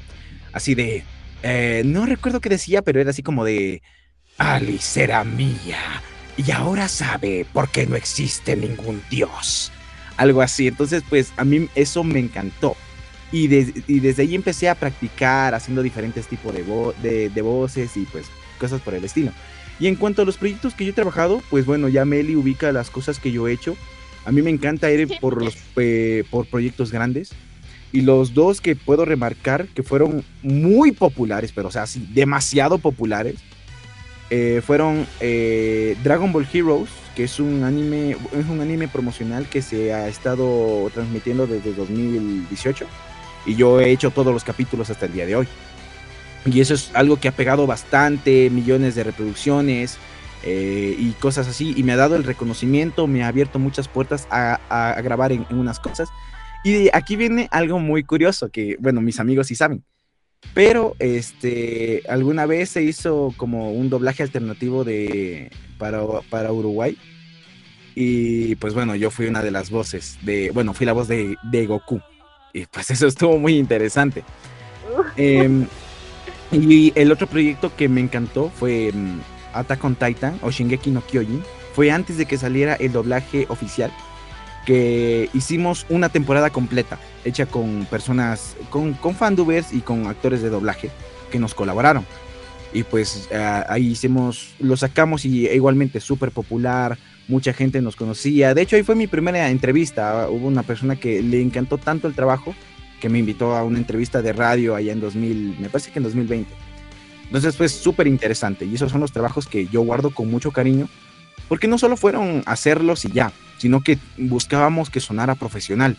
Así de, eh, no recuerdo qué decía, pero era así como de, Alice era mía y ahora sabe por qué no existe ningún dios. Algo así. Entonces, pues a mí eso me encantó. Y, desde ahí empecé a practicar haciendo diferentes tipos de, de voces y pues cosas por el estilo. Y en cuanto a los proyectos que yo he trabajado, pues bueno, ya Meli ubica las cosas que yo he hecho. A mí me encanta ir por, los, eh, por proyectos grandes. Y los dos que puedo remarcar que fueron muy populares, pero o sea, sí, demasiado populares, eh, fueron eh, Dragon Ball Heroes, que es un anime, es un anime promocional que se ha estado transmitiendo desde 2018. Y yo he hecho todos los capítulos hasta el día de hoy. Y eso es algo que ha pegado bastante, millones de reproducciones eh, y cosas así. Y me ha dado el reconocimiento, me ha abierto muchas puertas a, grabar en, unas cosas. Y aquí viene algo muy curioso que, bueno, mis amigos sí saben. Pero este, alguna vez se hizo como un doblaje alternativo de, para, para Uruguay. Y pues bueno, yo fui una de las voces de, bueno, fui la voz de, de Goku. Y pues eso estuvo muy interesante. Eh, y el otro proyecto que me encantó fue mm, Attack on Titan o Shingeki no Kyojin. Fue antes de que saliera el doblaje oficial. Que hicimos una temporada completa, hecha con personas, con, con fandubers y con actores de doblaje que nos colaboraron. Y pues ah, ahí hicimos, lo sacamos y e igualmente súper popular, mucha gente nos conocía. De hecho, ahí fue mi primera entrevista. Hubo una persona que le encantó tanto el trabajo que me invitó a una entrevista de radio allá en 2000, me parece que en 2020. Entonces fue súper interesante y esos son los trabajos que yo guardo con mucho cariño, porque no solo fueron hacerlos y ya, sino que buscábamos que sonara profesional.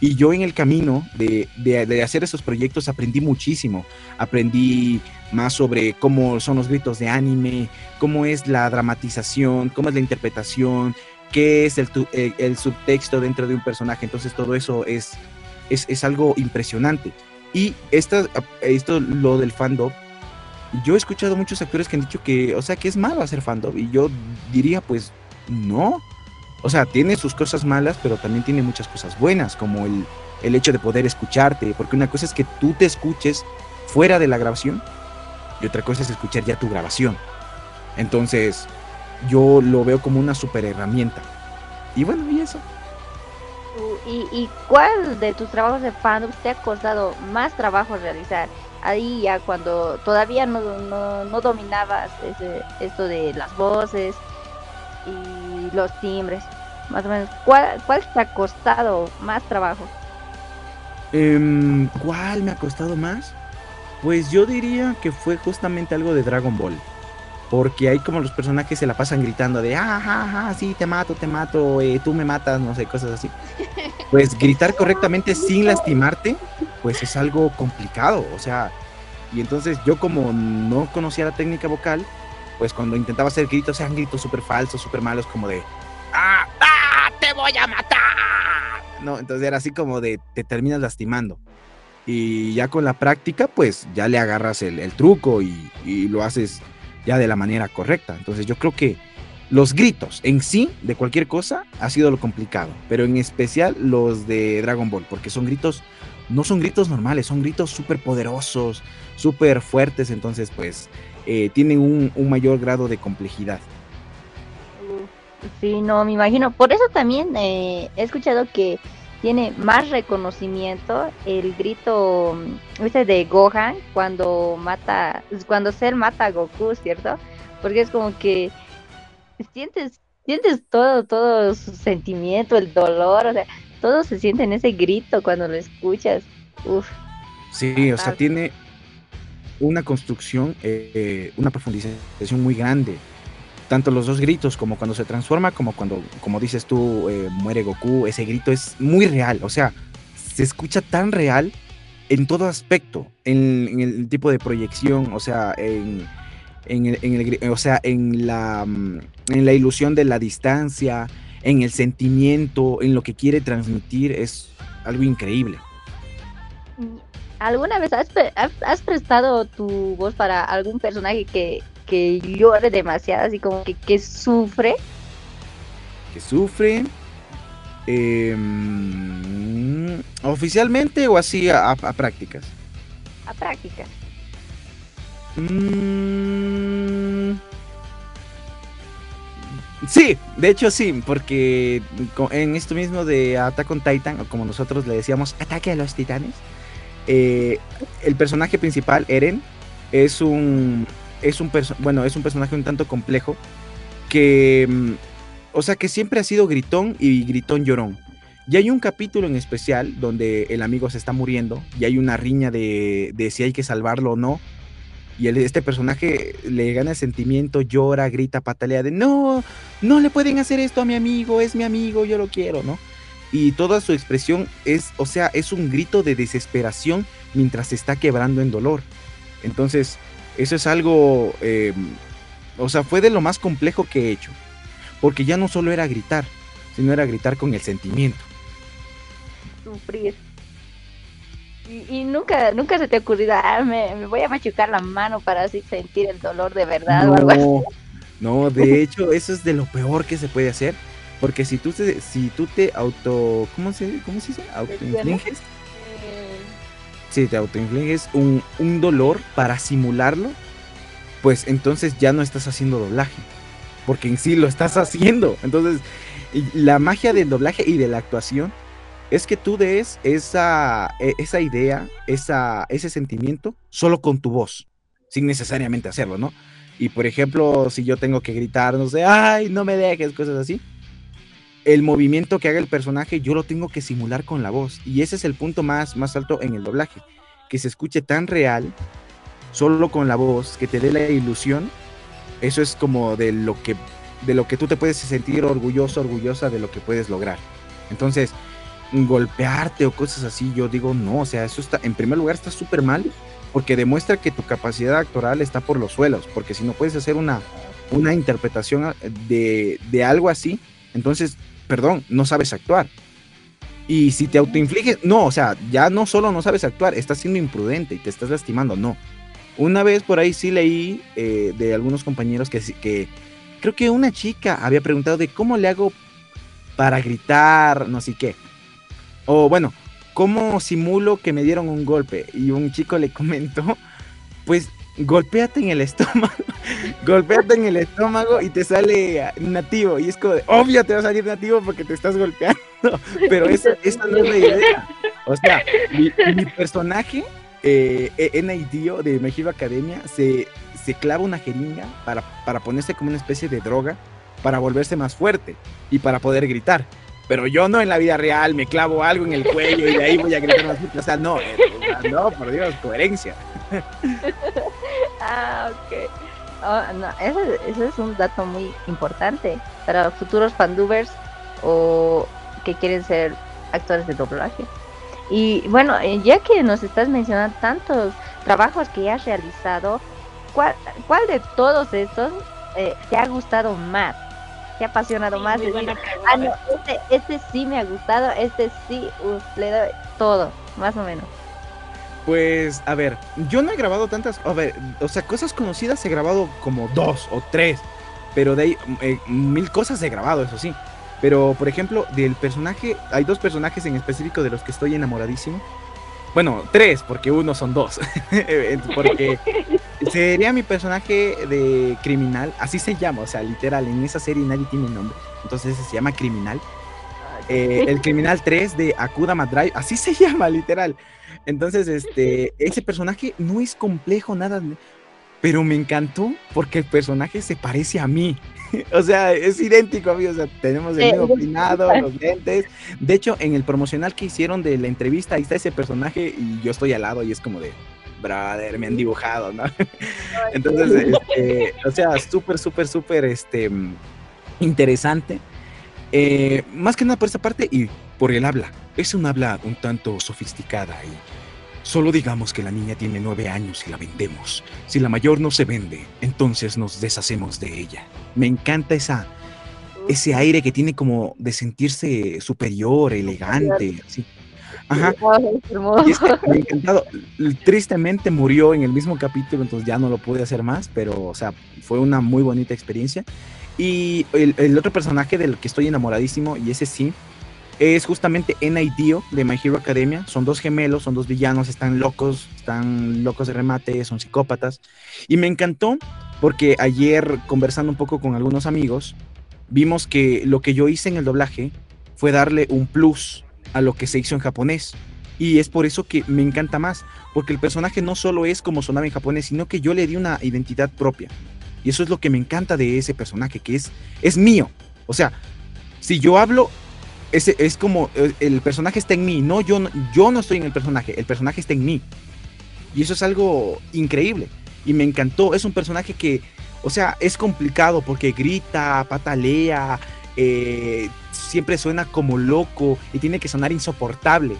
Y yo en el camino de, de, hacer esos proyectos aprendí muchísimo. Aprendí más sobre cómo son los gritos de anime, cómo es la dramatización, cómo es la interpretación, qué es el, el, el subtexto dentro de un personaje. Entonces todo eso es es, algo impresionante. Y esta, esto, lo del fandom, yo he escuchado muchos actores que han dicho que, o sea, que es malo hacer fandom. Y yo diría, pues, no. O sea, tiene sus cosas malas, pero también tiene muchas cosas buenas, como el, el hecho de poder escucharte. Porque una cosa es que tú te escuches fuera de la grabación y otra cosa es escuchar ya tu grabación. Entonces, yo lo veo como una super herramienta. Y bueno, y eso. ¿Y, cuál de tus trabajos de fandom te ha costado más trabajo realizar? Ahí ya cuando todavía no, no, dominabas esto de las voces los timbres, más o menos, ¿cuál, cuál te ha costado más trabajo? Em, ¿Cuál me ha costado más? Pues yo diría que fue justamente algo de Dragon Ball. Porque hay como los personajes se la pasan gritando de, ah, ja, sí, te mato, te mato, eh, tú me matas, no sé, cosas así. Pues gritar correctamente sin lastimarte, pues es algo complicado. O sea, y entonces yo como no conocía la técnica vocal, pues cuando intentaba hacer gritos, eran gritos súper falsos, súper malos, como de, ¡ah, ah, te voy a matar! No, entonces era así como de, te terminas lastimando. Y ya con la práctica, pues ya le agarras el, truco y, y lo haces ya de la manera correcta. Entonces yo creo que los gritos en sí de cualquier cosa ha sido lo complicado, pero en especial los de Dragon Ball, porque son gritos, no son gritos normales, son gritos súper poderosos, súper fuertes, entonces pues eh, tienen un, mayor grado de complejidad. Sí, no, me imagino. Por eso también eh, he escuchado que tiene más reconocimiento el grito ¿viste? de Gohan cuando mata, cuando Cell mata a Goku, ¿cierto? Porque es como que sientes, sientes todo, todo su sentimiento, el dolor, o sea, todo se siente en ese grito cuando lo escuchas. Uf. Sí, o sea, tiene, una construcción, eh, una profundización muy grande. Tanto los dos gritos, como cuando se transforma, como cuando, como dices tú, eh, muere Goku, ese grito es muy real. O sea, se escucha tan real en todo aspecto, en, el tipo de proyección, o sea, en, el, o sea, en la, mm, en la ilusión de la distancia, en el sentimiento, en lo que quiere transmitir, es algo increíble. ¿Alguna vez has, prestado tu voz para algún personaje que, que llore demasiado, así como que, que sufre? Que sufre. Em, ¿Oficialmente o así a, prácticas? A prácticas. Mm, sí, de hecho sí, porque en esto mismo de Attack on Titan, o como nosotros le decíamos, ataque a los titanes, eh, el personaje principal, Eren, es un, es un bueno, es un personaje un tanto complejo que, mm, o sea, que siempre ha sido gritón y gritón llorón. Y hay un capítulo en especial donde el amigo se está muriendo y hay una riña de, si hay que salvarlo o no. Y este personaje le gana el sentimiento, llora, grita, patalea de no, no le pueden hacer esto a mi amigo, es mi amigo, yo lo quiero, ¿no? Y toda su expresión es, o sea, es un grito de desesperación mientras se está quebrando en dolor. Entonces, eso es algo, eh, o sea, fue de lo más complejo que he hecho, porque ya no solo era gritar, sino era gritar con el sentimiento. Sufrir. Y, nunca, nunca se te ocurrió, ah, me, voy a machucar la mano para así sentir el dolor de verdad no, o algo así. No, de hecho, eso es de lo peor que se puede hacer porque si tú te, si tú te auto. ¿Cómo se, cómo se dice? Autoinfliges. Si te autoinfliges un, un dolor para simularlo, pues entonces ya no estás haciendo doblaje. Porque en sí lo estás haciendo. Entonces, la magia del doblaje y de la actuación es que tú des esa, e, esa idea, esa, ese sentimiento solo con tu voz, sin necesariamente hacerlo, ¿no? Y por ejemplo, si yo tengo que gritar, no sé, ay, no me dejes, cosas así, el movimiento que haga el personaje yo lo tengo que simular con la voz. Y ese es el punto más, más alto en el doblaje. Que se escuche tan real, solo con la voz, que te dé la ilusión. Eso es como de lo que, de lo que tú te puedes sentir orgulloso, orgullosa de lo que puedes lograr. Entonces, golpearte o cosas así, yo digo, no, o sea, eso está, en primer lugar está súper mal, porque demuestra que tu capacidad actoral está por los suelos, porque si no puedes hacer una, una interpretación de, de algo así, entonces perdón, no sabes actuar. Y si te autoinfliges, no, o sea, ya no solo no sabes actuar, estás siendo imprudente y te estás lastimando, no. Una vez por ahí sí leí eh, de algunos compañeros que, que creo que una chica había preguntado de cómo le hago para gritar, no sé qué. O bueno, cómo simulo que me dieron un golpe. Y un chico le comentó, pues golpéate en el estómago, golpéate en el estómago y te sale nativo. Y es como de, obvio te va a salir nativo porque te estás golpeando, pero esa, no es la idea. O sea, mi, personaje, eh, N.I.D.O. de Mejiro Academia, se, se clava una jeringa para, para ponerse como una especie de droga para volverse más fuerte y para poder gritar. pero yo no en la vida real me clavo algo en el cuello y de ahí voy a gritar más fuerte. O sea, no, eh, no, por Dios, coherencia. ah, ok. Oh, no, ese, es un dato muy importante para futuros fandubers o que quieren ser actores de doblaje. Y bueno, eh, ya que nos estás mencionando tantos trabajos que ya has realizado, ¿cuál, cuál de todos estos eh, te ha gustado más? ¿Te ha apasionado más? ah, no, este, este sí me ha gustado, este sí le doy todo, más o menos. Pues, a ver, yo no he grabado tantas, a ver, o sea, cosas conocidas he grabado como dos o tres, pero de ahí eh, mil cosas he grabado, eso sí. Pero, por ejemplo, del personaje, hay dos personajes en específico de los que estoy enamoradísimo. Bueno, tres, porque uno son dos. porque sería mi personaje de criminal, así se llama, o sea, literal, en esa serie nadie tiene nombre. Entonces se llama Criminal. Eh, el Criminal 3 de Akuda Madrive, así se llama, literal. Entonces, este, ese personaje no es complejo, nada, pero me encantó porque el personaje se parece a mí. o sea, es idéntico a mí, o sea, tenemos el mismo peinado, los lentes. De hecho, en el promocional que hicieron de la entrevista, ahí está ese personaje y yo estoy al lado y es como de, brother, me han dibujado, ¿no? Entonces, este, o sea, súper, súper, súper, este, interesante. Eh, más que nada por esa parte y por el habla. Es un habla un tanto sofisticada y Solo digamos que la niña tiene nueve años y la vendemos. Si la mayor no se vende, entonces nos deshacemos de ella. Me encanta esa, ese aire que tiene como de sentirse superior, elegante, así. Ajá. me ha encantado. Tristemente murió en el mismo capítulo, entonces ya no lo pude hacer más, pero, o sea, fue una muy bonita experiencia. Y el, otro personaje del que estoy enamoradísimo, y ese sí, es justamente NIDO de My Hero Academia. Son dos gemelos, son dos villanos, están locos, están locos de remate, son psicópatas. Y me encantó porque ayer conversando un poco con algunos amigos, vimos que lo que yo hice en el doblaje fue darle un plus a lo que se hizo en japonés. Y es por eso que me encanta más, porque el personaje no solo es como sonaba en japonés, sino que yo le di una identidad propia. Y eso es lo que me encanta de ese personaje, que es, es mío. O sea, si yo hablo, es, es como eh, el personaje está en mí, no yo, yo no estoy en el personaje, el personaje está en mí. Y eso es algo increíble. Y me encantó. Es un personaje que, o sea, es complicado porque grita, patalea, eh, siempre suena como loco y tiene que sonar insoportable.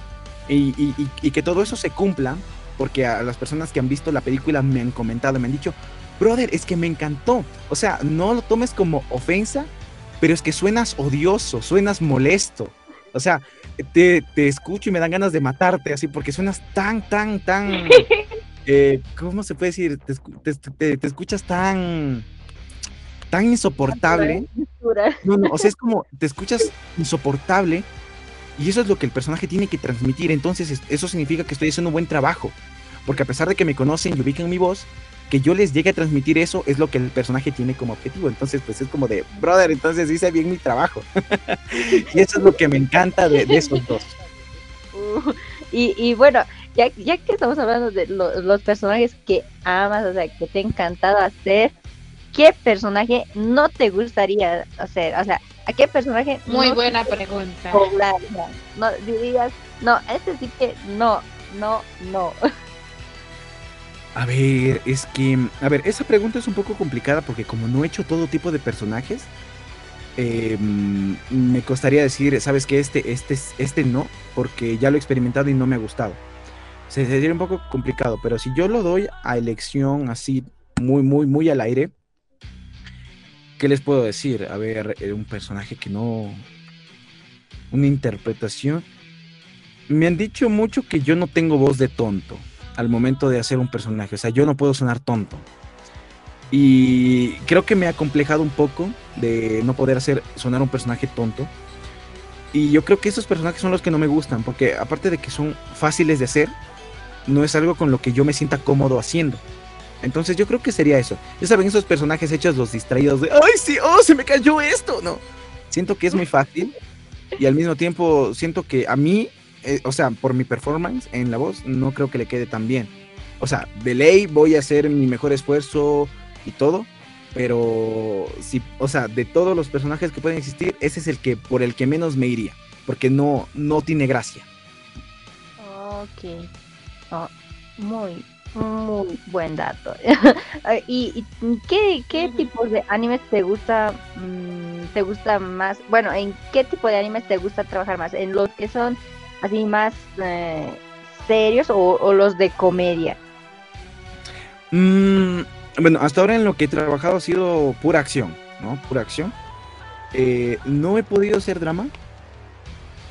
Y, y, que todo eso se cumpla, porque a las personas que han visto la película me han comentado, me han dicho, brother, es que me encantó. O sea, no lo tomes como ofensa, pero es que suenas odioso, suenas molesto. O sea, te, escucho y me dan ganas de matarte, así, porque suenas tan, tan, tan. Eh, ¿Cómo se puede decir? Te, escuchas tan. tan insoportable. No, no, o sea, es como te escuchas insoportable y eso es lo que el personaje tiene que transmitir. Entonces, eso significa que estoy haciendo un buen trabajo. Porque a pesar de que me conocen y ubican mi voz, que yo les llegue a transmitir eso es lo que el personaje tiene como objetivo. Entonces, pues es como de, brother, entonces hice bien mi trabajo. y eso es lo que me encanta de, esos dos. Uh, y, bueno, ya, ya que estamos hablando de los personajes que amas, o sea, que te ha encantado hacer, ¿qué personaje no te gustaría hacer? O sea, ¿a qué personaje? Muy buena pregunta. no dirías, no, este sí que no, no, no. A ver, es que, a ver, esa pregunta es un poco complicada porque como no he hecho todo tipo de personajes, em, me costaría decir, sabes que este, este, este no, porque ya lo he experimentado y no me ha gustado. Se sería un poco complicado, pero si yo lo doy a elección así, muy, muy, muy al aire, ¿qué les puedo decir? A ver, eh, un personaje que no, una interpretación. Me han dicho mucho que yo no tengo voz de tonto al momento de hacer un personaje. O sea, yo no puedo sonar tonto. Y creo que me ha complejado un poco de no poder hacer sonar un personaje tonto. Y yo creo que esos personajes son los que no me gustan, porque aparte de que son fáciles de hacer, no es algo con lo que yo me sienta cómodo haciendo. Entonces yo creo que sería eso. Ya saben, esos personajes hechos los distraídos de, ay, sí, oh, se me cayó esto, ¿no? Siento que es muy fácil y al mismo tiempo siento que a mí eh, o sea, por mi performance en la voz, no creo que le quede tan bien. O sea, de ley voy a hacer mi mejor esfuerzo y todo, pero sí, o sea, de todos los personajes que pueden existir, ese es el que por el que menos me iría, porque no, no tiene gracia. Ok. Oh, muy, muy buen dato. ¿Y, y qué, qué tipos de animes te gusta, mm, te gusta más? Bueno, ¿en qué tipo de animes te gusta trabajar más? ¿En los que son así más eh, serios o, los de comedia? Mm, bueno, hasta ahora en lo que he trabajado ha sido pura acción, ¿no? Pura acción. Eh, no he podido hacer drama,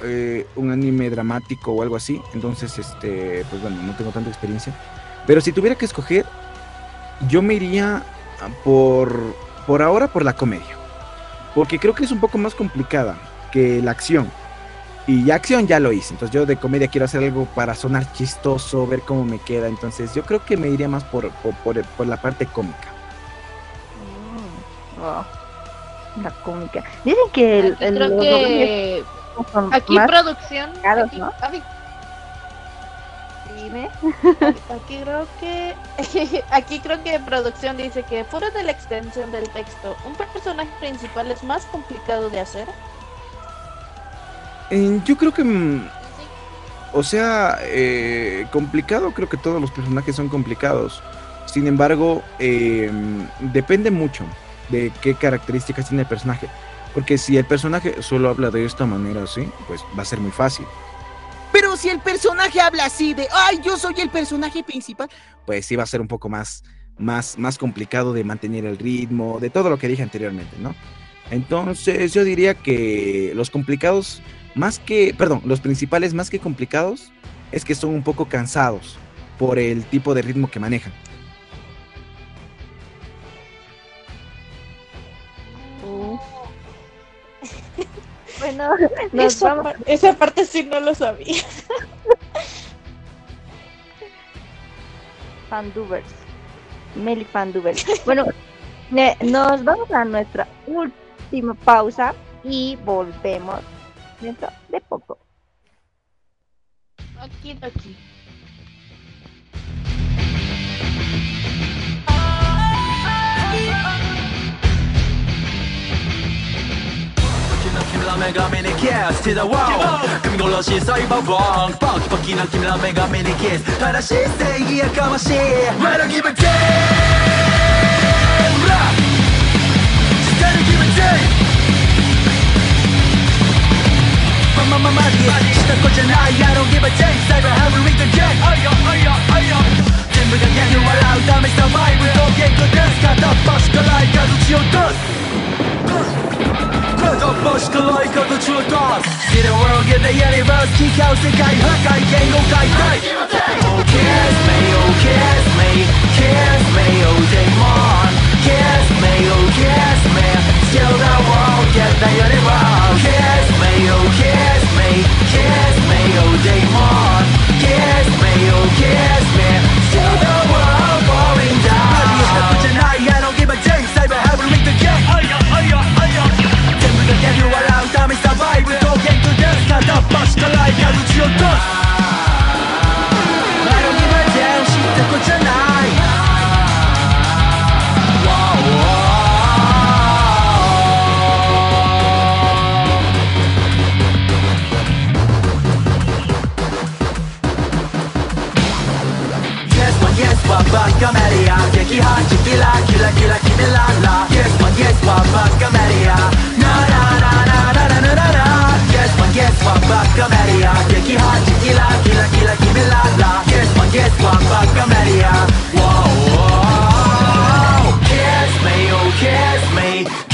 eh, un anime dramático o algo así, entonces, este, pues bueno, no tengo tanta experiencia. Pero si tuviera que escoger, yo me iría por, por ahora por la comedia, porque creo que es un poco más complicada que la acción. Y acción ya lo hice. Entonces yo de comedia quiero hacer algo para sonar chistoso, ver cómo me queda. Entonces yo creo que me iría más por, por, por, la parte cómica. Mm, La cómica. Dicen que el, el creo que aquí producción aquí, ¿no? Dime. Aquí creo que aquí creo que producción dice que fuera de la extensión del texto, un personaje principal es más complicado de hacer. Yo creo que. Mm, o sea, eh, complicado, creo que todos los personajes son complicados. Sin embargo, eh, depende mucho de qué características tiene el personaje. Porque si el personaje solo habla de esta manera así, pues va a ser muy fácil. Pero si el personaje habla así de, ay, yo soy el personaje principal, pues sí va a ser un poco más, más, más complicado de mantener el ritmo, de todo lo que dije anteriormente, ¿no? Entonces yo diría que los complicados más que, perdón, los principales más que complicados es que son un poco cansados por el tipo de ritmo que manejan. bueno, esa, parte sí no lo sabía. Fandubers. Meli Fandubers. Bueno, nos vamos a nuestra última pausa y volvemos dentro de poco. Aquí, aquí. mega mini kiss to the wall 금이 골라 시사이 바방 mini kiss I don't give a damn Just give a damn ままマジした子じゃない I don't give a damn サイバーハブリッドゲッあいよあいよあいよ全部がギャグ笑うためサバイブとゲットです片っ端からいかずちを出す片っ端からいかずちを出す See the world get the universe 聞かう世界破壊言語解体 Oh kiss me oh kiss me kiss me oh demon kiss me oh kiss me Still the world get the universe やぶち落とすバカメリア撃破キキラキラキラキメララ Yes マ Yes はバカメリアならな what, bak kameraya Keki Kiss me, oh kiss me.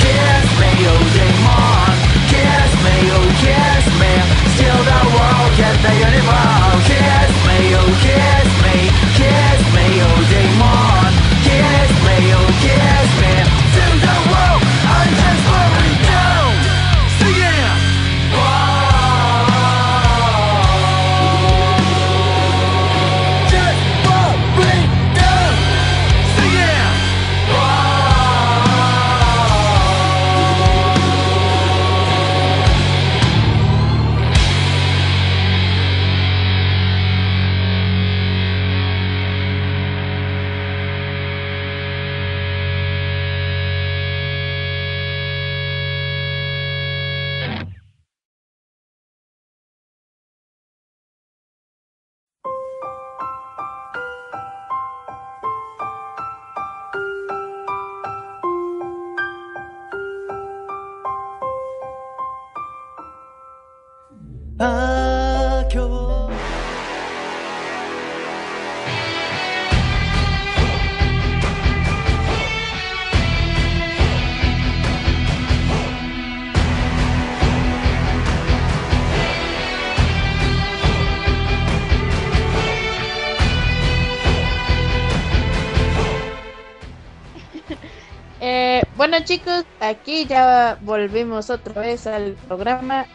Bueno chicos, aquí ya volvimos otra vez al programa.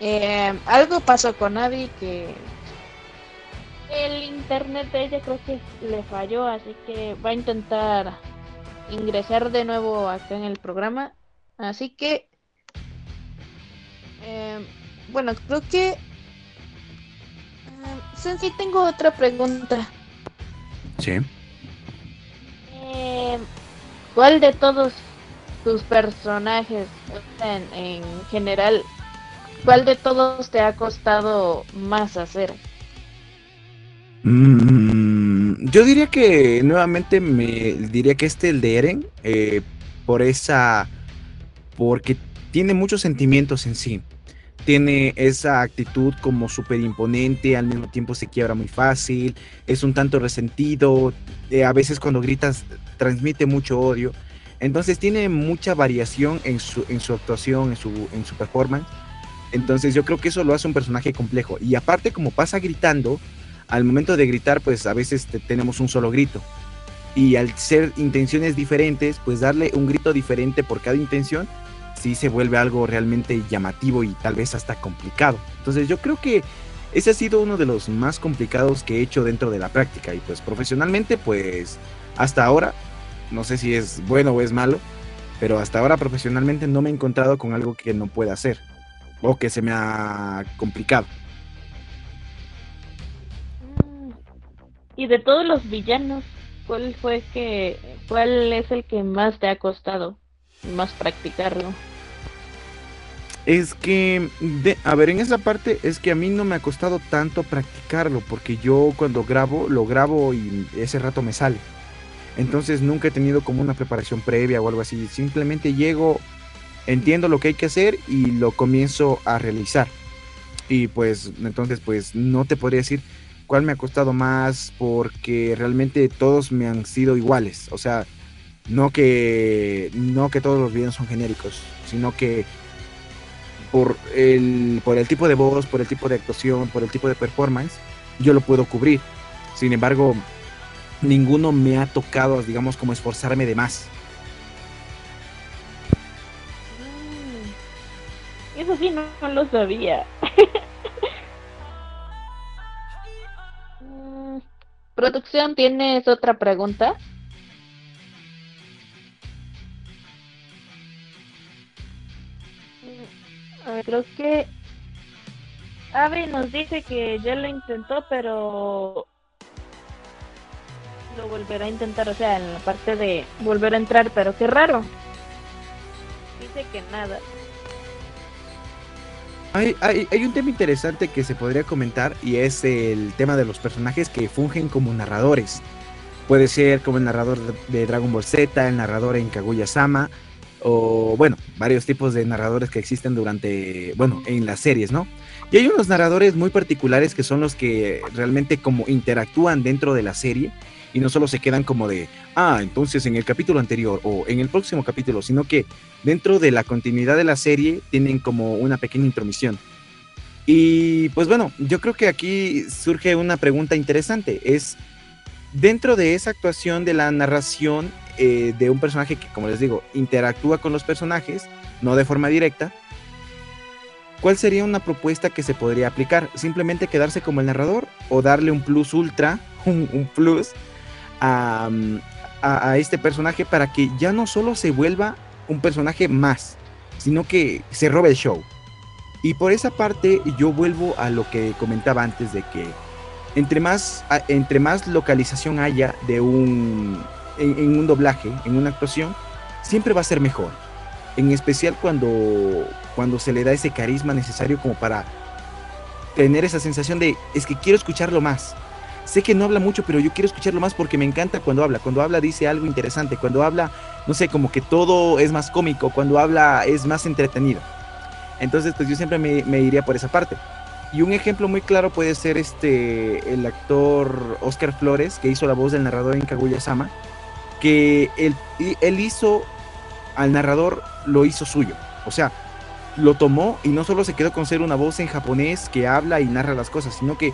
Eh, algo pasó con Abby que el internet de ella creo que le falló, así que va a intentar ingresar de nuevo acá en el programa. Así que, eh, bueno, creo que... Uh, Sensi, tengo otra pregunta. Sí. Eh, ¿Cuál de todos tus personajes, en, en, general, cuál de todos te ha costado más hacer? Mm, yo diría que nuevamente me diría que este el de Eren eh, por esa porque tiene muchos sentimientos en sí. Tiene esa actitud como súper imponente, al mismo tiempo se quiebra muy fácil, es un tanto resentido, eh, a veces cuando gritas transmite mucho odio. Entonces tiene mucha variación en su, en su actuación, en su, en su performance. Entonces yo creo que eso lo hace un personaje complejo. Y aparte como pasa gritando, al momento de gritar pues a veces te, tenemos un solo grito. Y al ser intenciones diferentes, pues darle un grito diferente por cada intención, sí se vuelve algo realmente llamativo y tal vez hasta complicado. Entonces yo creo que ese ha sido uno de los más complicados que he hecho dentro de la práctica. Y pues profesionalmente pues hasta ahora no sé si es bueno o es malo, pero hasta ahora profesionalmente no me he encontrado con algo que no pueda hacer o que se me ha complicado. Y de todos los villanos, ¿cuál fue que cuál es el que más te ha costado más practicarlo? Es que, de, a ver, en esa parte es que a mí no me ha costado tanto practicarlo, porque yo cuando grabo, lo grabo y ese rato me sale. Entonces nunca he tenido como una preparación previa o algo así. Simplemente llego, entiendo lo que hay que hacer y lo comienzo a realizar. Y pues entonces pues no te podría decir cuál me ha costado más porque realmente todos me han sido iguales. O sea, no que no que todos los videos son genéricos, sino que por el por el tipo de voz, por el tipo de actuación, por el tipo de performance, yo lo puedo cubrir. Sin embargo, ninguno me ha tocado, digamos, como esforzarme de más. Mm, eso sí, no, no lo sabía. mm, Producción, ¿tienes otra pregunta? A ver, creo que Avi nos dice que ya lo intentó, pero lo volverá a intentar, o sea, en la parte de volver a entrar, pero qué raro. Dice que nada. Hay, hay, hay, un tema interesante que se podría comentar y es el tema de los personajes que fungen como narradores. Puede ser como el narrador de Dragon Ball Z, el narrador en Kaguya-sama, o bueno, varios tipos de narradores que existen durante, bueno, en las series, ¿no? Y hay unos narradores muy particulares que son los que realmente como interactúan dentro de la serie y no solo se quedan como de, ah, entonces en el capítulo anterior o en el próximo capítulo, sino que dentro de la continuidad de la serie tienen como una pequeña intromisión. Y pues bueno, yo creo que aquí surge una pregunta interesante, es dentro de esa actuación de la narración eh, de un personaje que, como les digo, interactúa con los personajes, no de forma directa, ¿cuál sería una propuesta que se podría aplicar? ¿Simplemente quedarse como el narrador o darle un plus ultra, un, un plus a, este personaje para que ya no solo se vuelva un personaje más, sino que se robe el show. Y por esa parte yo vuelvo a lo que comentaba antes de que entre más, entre más localización haya de un, en, en un doblaje, en una actuación, siempre va a ser mejor. En especial cuando, cuando se le da ese carisma necesario como para tener esa sensación de es que quiero escucharlo más sé que no habla mucho, pero yo quiero escucharlo más porque me encanta cuando habla. Cuando habla dice algo interesante, cuando habla, no sé, como que todo es más cómico, cuando habla es más entretenido. Entonces, pues yo siempre me, iría por esa parte. Y un ejemplo muy claro puede ser este el actor Oscar Flores, que hizo la voz del narrador en Kaguya-sama, que él, él hizo al narrador, lo hizo suyo. O sea, lo tomó y no solo se quedó con ser una voz en japonés que habla y narra las cosas, sino que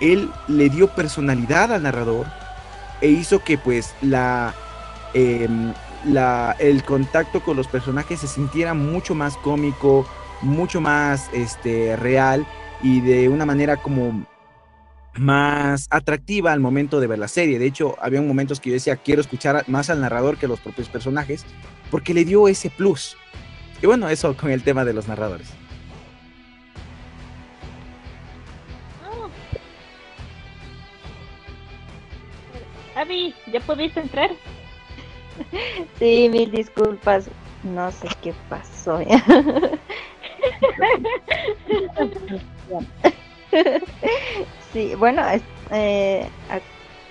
él le dio personalidad al narrador e hizo que pues la, em, la el contacto con los personajes se sintiera mucho más cómico, mucho más este, real y de una manera como más atractiva al momento de ver la serie. De hecho, había momentos que yo decía, quiero escuchar más al narrador que a los propios personajes, porque le dio ese plus. Y bueno, eso con el tema de los narradores. Abby, ¿ya pudiste entrar? Sí, mil disculpas. No sé qué pasó. sí, bueno, eh,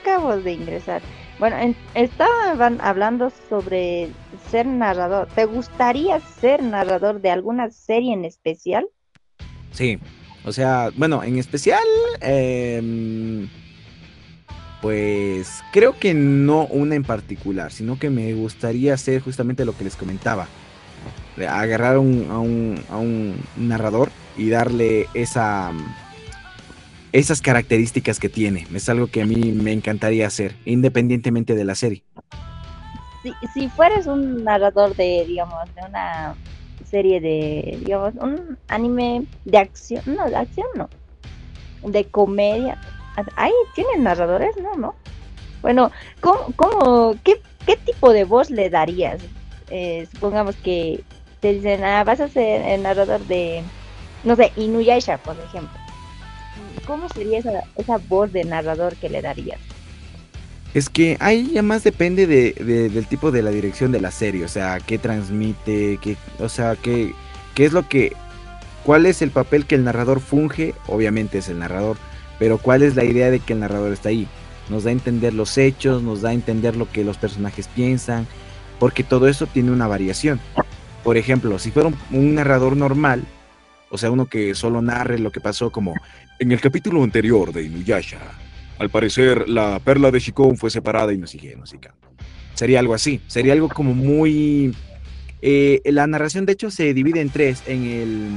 acabo de ingresar. Bueno, estaban hablando sobre ser narrador. ¿Te gustaría ser narrador de alguna serie en especial? Sí, o sea, bueno, en especial, em, pues creo que no una en particular, sino que me gustaría hacer justamente lo que les comentaba agarrar a, un, narrador y darle esa, esas características que tiene. Es algo que a mí me encantaría hacer, independientemente de la serie. Si, si fueres un narrador de, digamos, de una serie de, digamos, un anime de acción, no, de acción no, de comedia, ahí tienen narradores, ¿no? ¿No? Bueno, ¿cómo, qué, qué tipo de voz le darías? Eh, supongamos que te dicen, ah, vas a ser el narrador de, no sé, Inuyasha, por ejemplo. ¿Cómo sería esa, esa voz de narrador que le darías? Es que ahí ya más depende de, del tipo de la dirección de la serie, o sea, qué transmite, qué, o sea, qué, qué es lo que, cuál es el papel que el narrador funge, obviamente es el narrador, pero cuál es la idea de que el narrador está ahí. Nos da a entender los hechos, nos da a entender lo que los personajes piensan, porque todo eso tiene una variación. Por ejemplo, si fuera un, narrador normal, o sea, uno que solo narre lo que pasó como en el capítulo anterior de Inuyasha, al parecer la perla de Shikon fue separada y no sigue, no. Sería algo así, sería algo como muy... Eh, la narración de hecho se divide en tres, en el...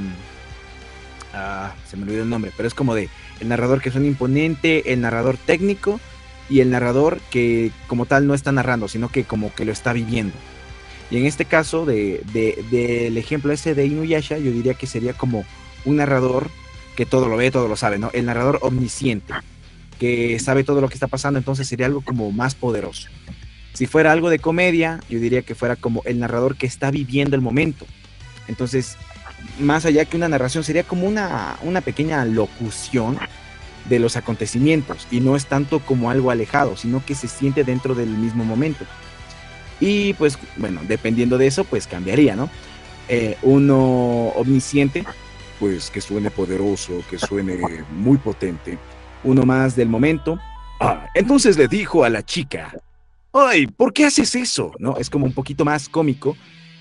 Ah, se me olvidó el nombre, pero es como de el narrador que un imponente, el narrador técnico y el narrador que como tal no está narrando, sino que como que lo está viviendo. Y en este caso, del de, ejemplo ese de Inuyasha, yo diría que sería como un narrador que todo lo ve, todo lo sabe, ¿no? El narrador omnisciente, que sabe todo lo que está pasando, entonces sería algo como más poderoso. Si fuera algo de comedia, yo diría que fuera como el narrador que está viviendo el momento. Entonces, más allá que una narración, sería como una, una pequeña locución de los acontecimientos y no es tanto como algo alejado, sino que se siente dentro del mismo momento. Y pues bueno, dependiendo de eso, pues cambiaría, ¿no? Eh, uno omnisciente, pues que suene poderoso, que suene muy potente. Uno más del momento. Ah, entonces le dijo a la chica, ay, ¿por qué haces eso? ¿No? Es como un poquito más cómico.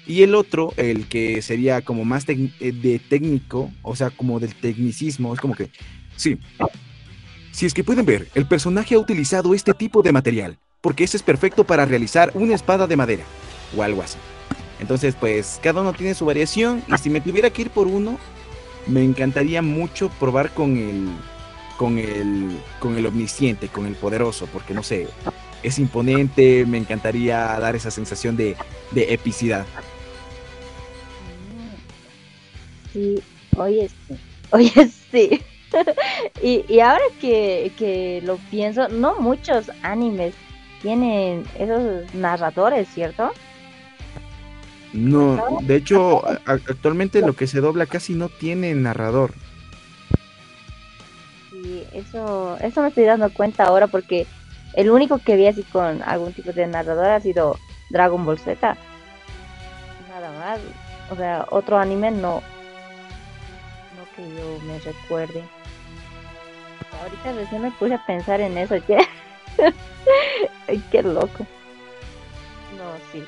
Y el otro, el que sería como más eh, de técnico, o sea, como del tecnicismo, es como que, sí, si es que pueden ver, el personaje ha utilizado este tipo de material porque ese es perfecto para realizar una espada de madera o algo así. Entonces, pues cada uno tiene su variación y si me tuviera que ir por uno, me encantaría mucho probar con el con el con el omnisciente, con el poderoso, porque no sé, es imponente, me encantaría dar esa sensación de, de epicidad. Sí, oye, sí. Oye, sí. y, y ahora que, que lo pienso, no muchos animes tienen esos narradores, ¿cierto? No, de hecho, actualmente lo que se dobla casi no tiene narrador. Sí, eso, eso me estoy dando cuenta ahora porque el único que vi así con algún tipo de narrador ha sido Dragon Ball Z. Nada más. O sea, otro anime no. Que yo me recuerde. Ahorita recién me puse a pensar en eso, ¿qué? Ay, qué loco. No, sí.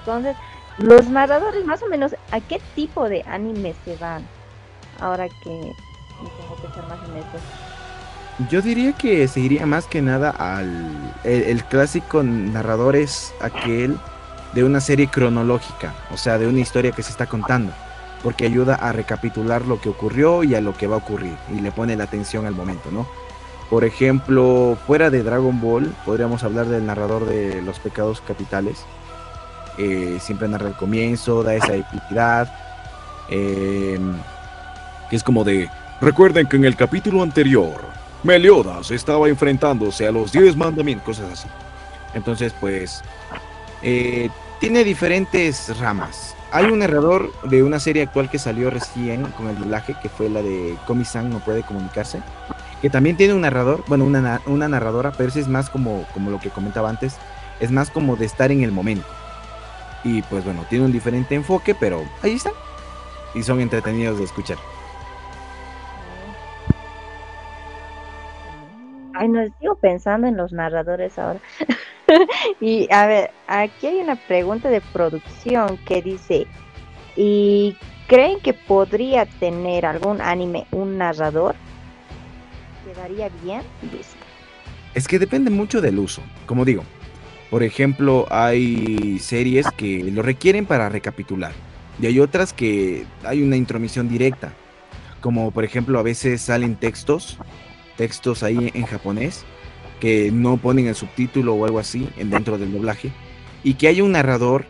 Entonces, los narradores, más o menos, ¿a qué tipo de anime se van? ahora que tengo que pensar más en eso. Yo diría que seguiría más que nada al el, clásico narrador es aquel de una serie cronológica, o sea, de una historia que se está contando, porque ayuda a recapitular lo que ocurrió y a lo que va a ocurrir y le pone la atención al momento, ¿no? Por ejemplo, fuera de Dragon Ball, podríamos hablar del narrador de los pecados capitales. Eh, siempre narra el comienzo, da esa epicidad. Em, que es como de. Recuerden que en el capítulo anterior, Meliodas estaba enfrentándose a los 10 mandamientos, cosas así. Entonces, pues. Eh, tiene diferentes ramas. Hay un narrador de una serie actual que salió recién con el doblaje, que fue la de Komi-san no puede comunicarse que también tiene un narrador, bueno, una, una narradora, pero ese es más como, como lo que comentaba antes, es más como de estar en el momento. Y pues bueno, tiene un diferente enfoque, pero ahí está. Y son entretenidos de escuchar. Ay, no, sigo pensando en los narradores ahora. y a ver, aquí hay una pregunta de producción que dice, ¿y creen que podría tener algún anime un narrador? quedaría bien, Es que depende mucho del uso. Como digo, por ejemplo, hay series que lo requieren para recapitular. Y hay otras que hay una intromisión directa. Como por ejemplo, a veces salen textos, textos ahí en japonés, que no ponen el subtítulo o algo así en dentro del doblaje. Y que hay un narrador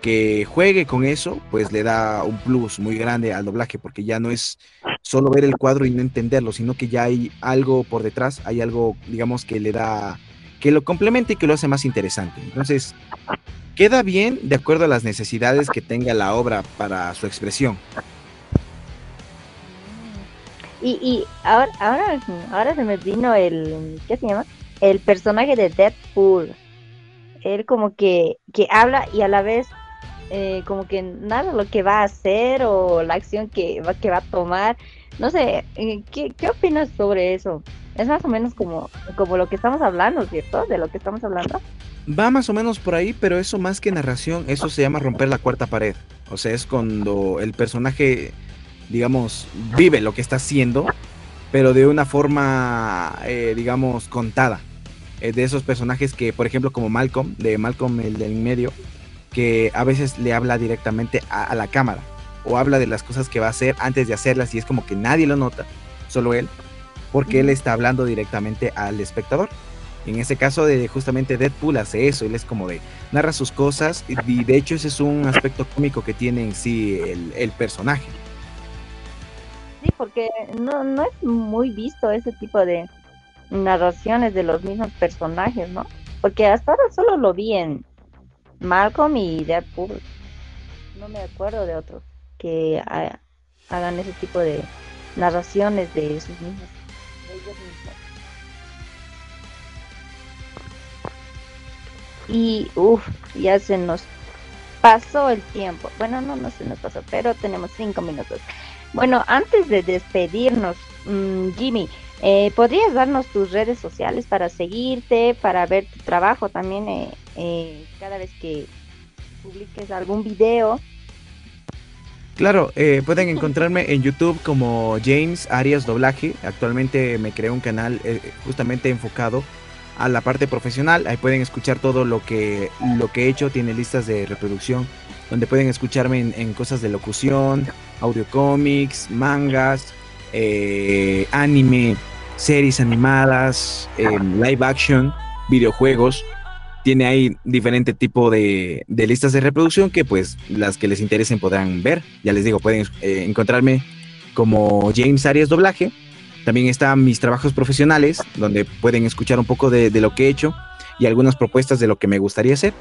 que juegue con eso, pues le da un plus muy grande al doblaje, porque ya no es solo ver el cuadro y no entenderlo, sino que ya hay algo por detrás, hay algo, digamos, que le da, que lo complementa y que lo hace más interesante. Entonces, queda bien de acuerdo a las necesidades que tenga la obra para su expresión. Y, y ahora, ahora, ahora se me vino el, ¿qué se llama? El personaje de Deadpool. Él como que, que habla y a la vez eh, como que nada lo que va a hacer o la acción que va, que va a tomar. No sé, eh, ¿qué, ¿qué opinas sobre eso? Es más o menos como, como lo que estamos hablando, ¿cierto? De lo que estamos hablando. Va más o menos por ahí, pero eso más que narración, eso se llama romper la cuarta pared. O sea, es cuando el personaje, digamos, vive lo que está haciendo, pero de una forma, eh, digamos, contada. De esos personajes que, por ejemplo, como Malcolm, de Malcolm el del medio, que a veces le habla directamente a, la cámara o habla de las cosas que va a hacer antes de hacerlas y es como que nadie lo nota, solo él, porque él está hablando directamente al espectador. En ese caso de justamente Deadpool hace eso, él es como de narra sus cosas y de hecho ese es un aspecto cómico que tiene en sí el, personaje. Sí, porque no, no es muy visto ese tipo de narraciones de los mismos personajes, ¿no? Porque hasta ahora solo lo vi en, Malcolm y Deadpool. No me acuerdo de otros que hagan ese tipo de narraciones de sus mismos. Y uff, ya se nos pasó el tiempo. Bueno, no, no se nos pasó, pero tenemos cinco minutos. Bueno, antes de despedirnos, mm, Jimmy, eh, ¿podrías darnos tus redes sociales para seguirte, para ver tu trabajo también eh, eh, cada vez que publiques algún video? Claro, pueden encontrarme en YouTube como James Arias Doblaje. Actualmente me creé un canal justamente enfocado a la parte profesional. Ahí pueden escuchar todo lo que, lo que he hecho. Tiene listas de reproducción donde pueden escucharme en, en cosas de locución, audio cómics, mangas, eh, anime, series animadas, em, live action, videojuegos. Tiene ahí diferente tipo de, listas de reproducción que pues las que les interesen podrán ver. Ya les digo, pueden eh, encontrarme como James Arias Doblaje. También están mis trabajos profesionales, donde pueden escuchar un poco de, lo que he hecho y algunas propuestas de lo que me gustaría hacer.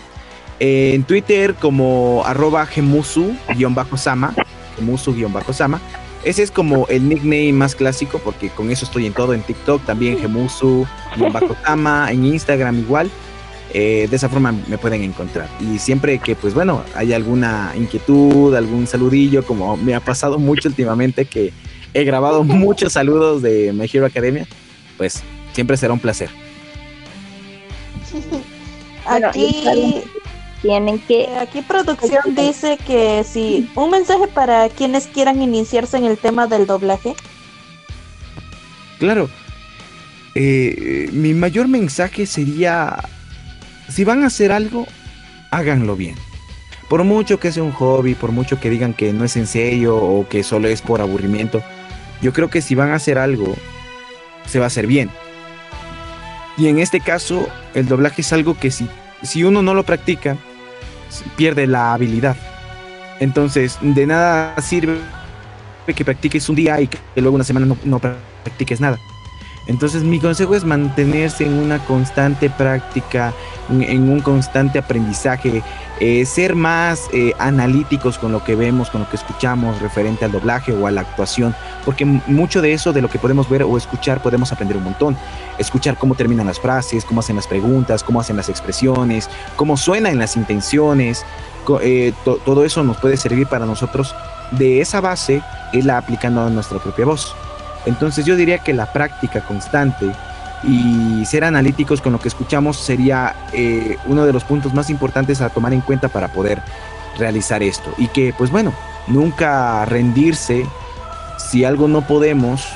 en Twitter como arroba gemusu-sama, gemusu-sama ese es como el nickname más clásico porque con eso estoy en todo, en TikTok también, Gemusu, Bakotama, en Instagram igual. Eh, de esa forma me pueden encontrar. Y siempre que, pues bueno, hay alguna inquietud, algún saludillo, como me ha pasado mucho últimamente que he grabado muchos saludos de My Hero Academia, pues siempre será un placer. Aquí tienen que... Eh, aquí producción dice que si un mensaje para quienes quieran iniciarse en el tema del doblaje. Claro. Eh, mi mayor mensaje sería, si van a hacer algo, háganlo bien. Por mucho que sea un hobby, por mucho que digan que no es en serio o que solo es por aburrimiento, yo creo que si van a hacer algo, se va a hacer bien. Y en este caso, el doblaje es algo que si, si uno no lo practica, pierde la habilidad. Entonces, de nada sirve que practiques un día y que luego una semana no, no practiques nada. Entonces mi consejo es mantenerse en una constante práctica, en, un constante aprendizaje, eh, ser más eh, analíticos con lo que vemos, con lo que escuchamos referente al doblaje o a la actuación, porque mucho de eso, de lo que podemos ver o escuchar, podemos aprender un montón. Escuchar cómo terminan las frases, cómo hacen las preguntas, cómo hacen las expresiones, cómo suenan las intenciones, eh, todo eso nos puede servir para nosotros de esa base, irla aplicando a nuestra propia voz. Entonces yo diría que la práctica constante y ser analíticos con lo que escuchamos sería eh, uno de los puntos más importantes a tomar en cuenta para poder realizar esto. Y que pues bueno, nunca rendirse si algo no podemos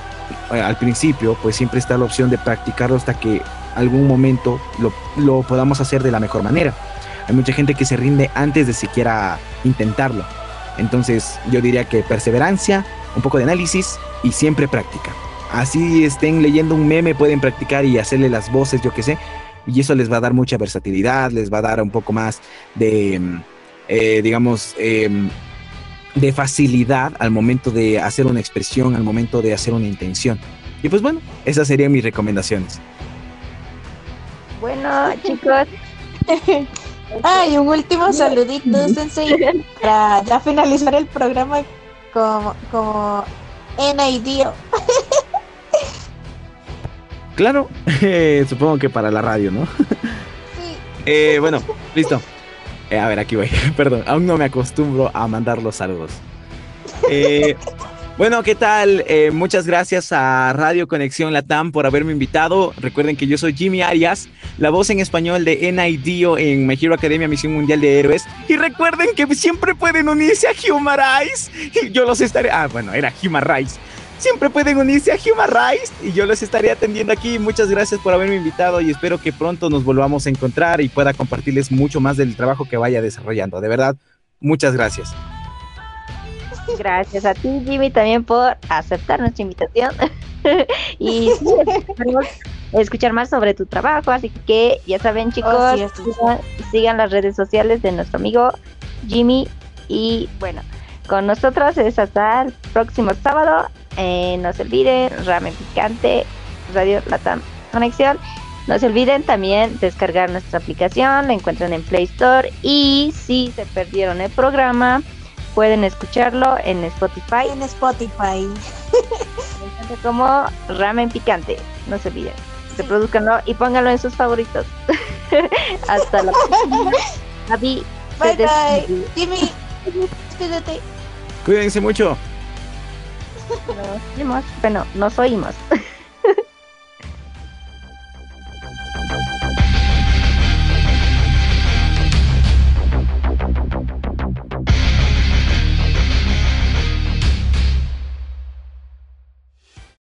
eh, al principio, pues siempre está la opción de practicarlo hasta que algún momento lo, lo podamos hacer de la mejor manera. Hay mucha gente que se rinde antes de siquiera intentarlo. Entonces yo diría que perseverancia, un poco de análisis y siempre práctica. Así estén leyendo un meme, pueden practicar y hacerle las voces, yo qué sé. Y eso les va a dar mucha versatilidad, les va a dar un poco más de, mm, eh, digamos, em, de facilidad al momento de hacer una expresión, al momento de hacer una intención. Y pues bueno, esas serían mis recomendaciones. Bueno, chicos. Ay, un último saludito, Sensei, para ya finalizar el programa como, como NIDO. Claro, supongo que para la radio, ¿no? Sí. Eh, bueno, listo. Eh, a ver, aquí voy. Perdón, aún no me acostumbro a mandar los saludos. Eh, bueno, ¿qué tal? Eh, muchas gracias a Radio Conexión Latam por haberme invitado. Recuerden que yo soy Jimmy Arias, la voz en español de NIDO en My Hero Academia Misión Mundial de Héroes. Y recuerden que siempre pueden unirse a Human Rights. Y yo los estaré. Ah, bueno, era Human Rights. Siempre pueden unirse a Human Rights y yo los estaré atendiendo aquí. Muchas gracias por haberme invitado y espero que pronto nos volvamos a encontrar y pueda compartirles mucho más del trabajo que vaya desarrollando. De verdad, muchas gracias. Gracias a ti, Jimmy, también por aceptar nuestra invitación. y escuchar más sobre tu trabajo. Así que ya saben, chicos, oh, sigan, las redes sociales de nuestro amigo Jimmy. Y bueno, con nosotros es hasta el próximo sábado. Eh, no se olviden, Ramen Picante, Radio Latam Conexión. No se olviden también descargar nuestra aplicación, la encuentran en Play Store. Y si se perdieron el programa, pueden escucharlo en Spotify. En Spotify. como ramen picante. No se olviden. Reproduzcanlo y pónganlo en sus favoritos. Hasta la próxima. Bye bye. Jimmy, Cuídense mucho. Nos vemos. Bueno, nos oímos.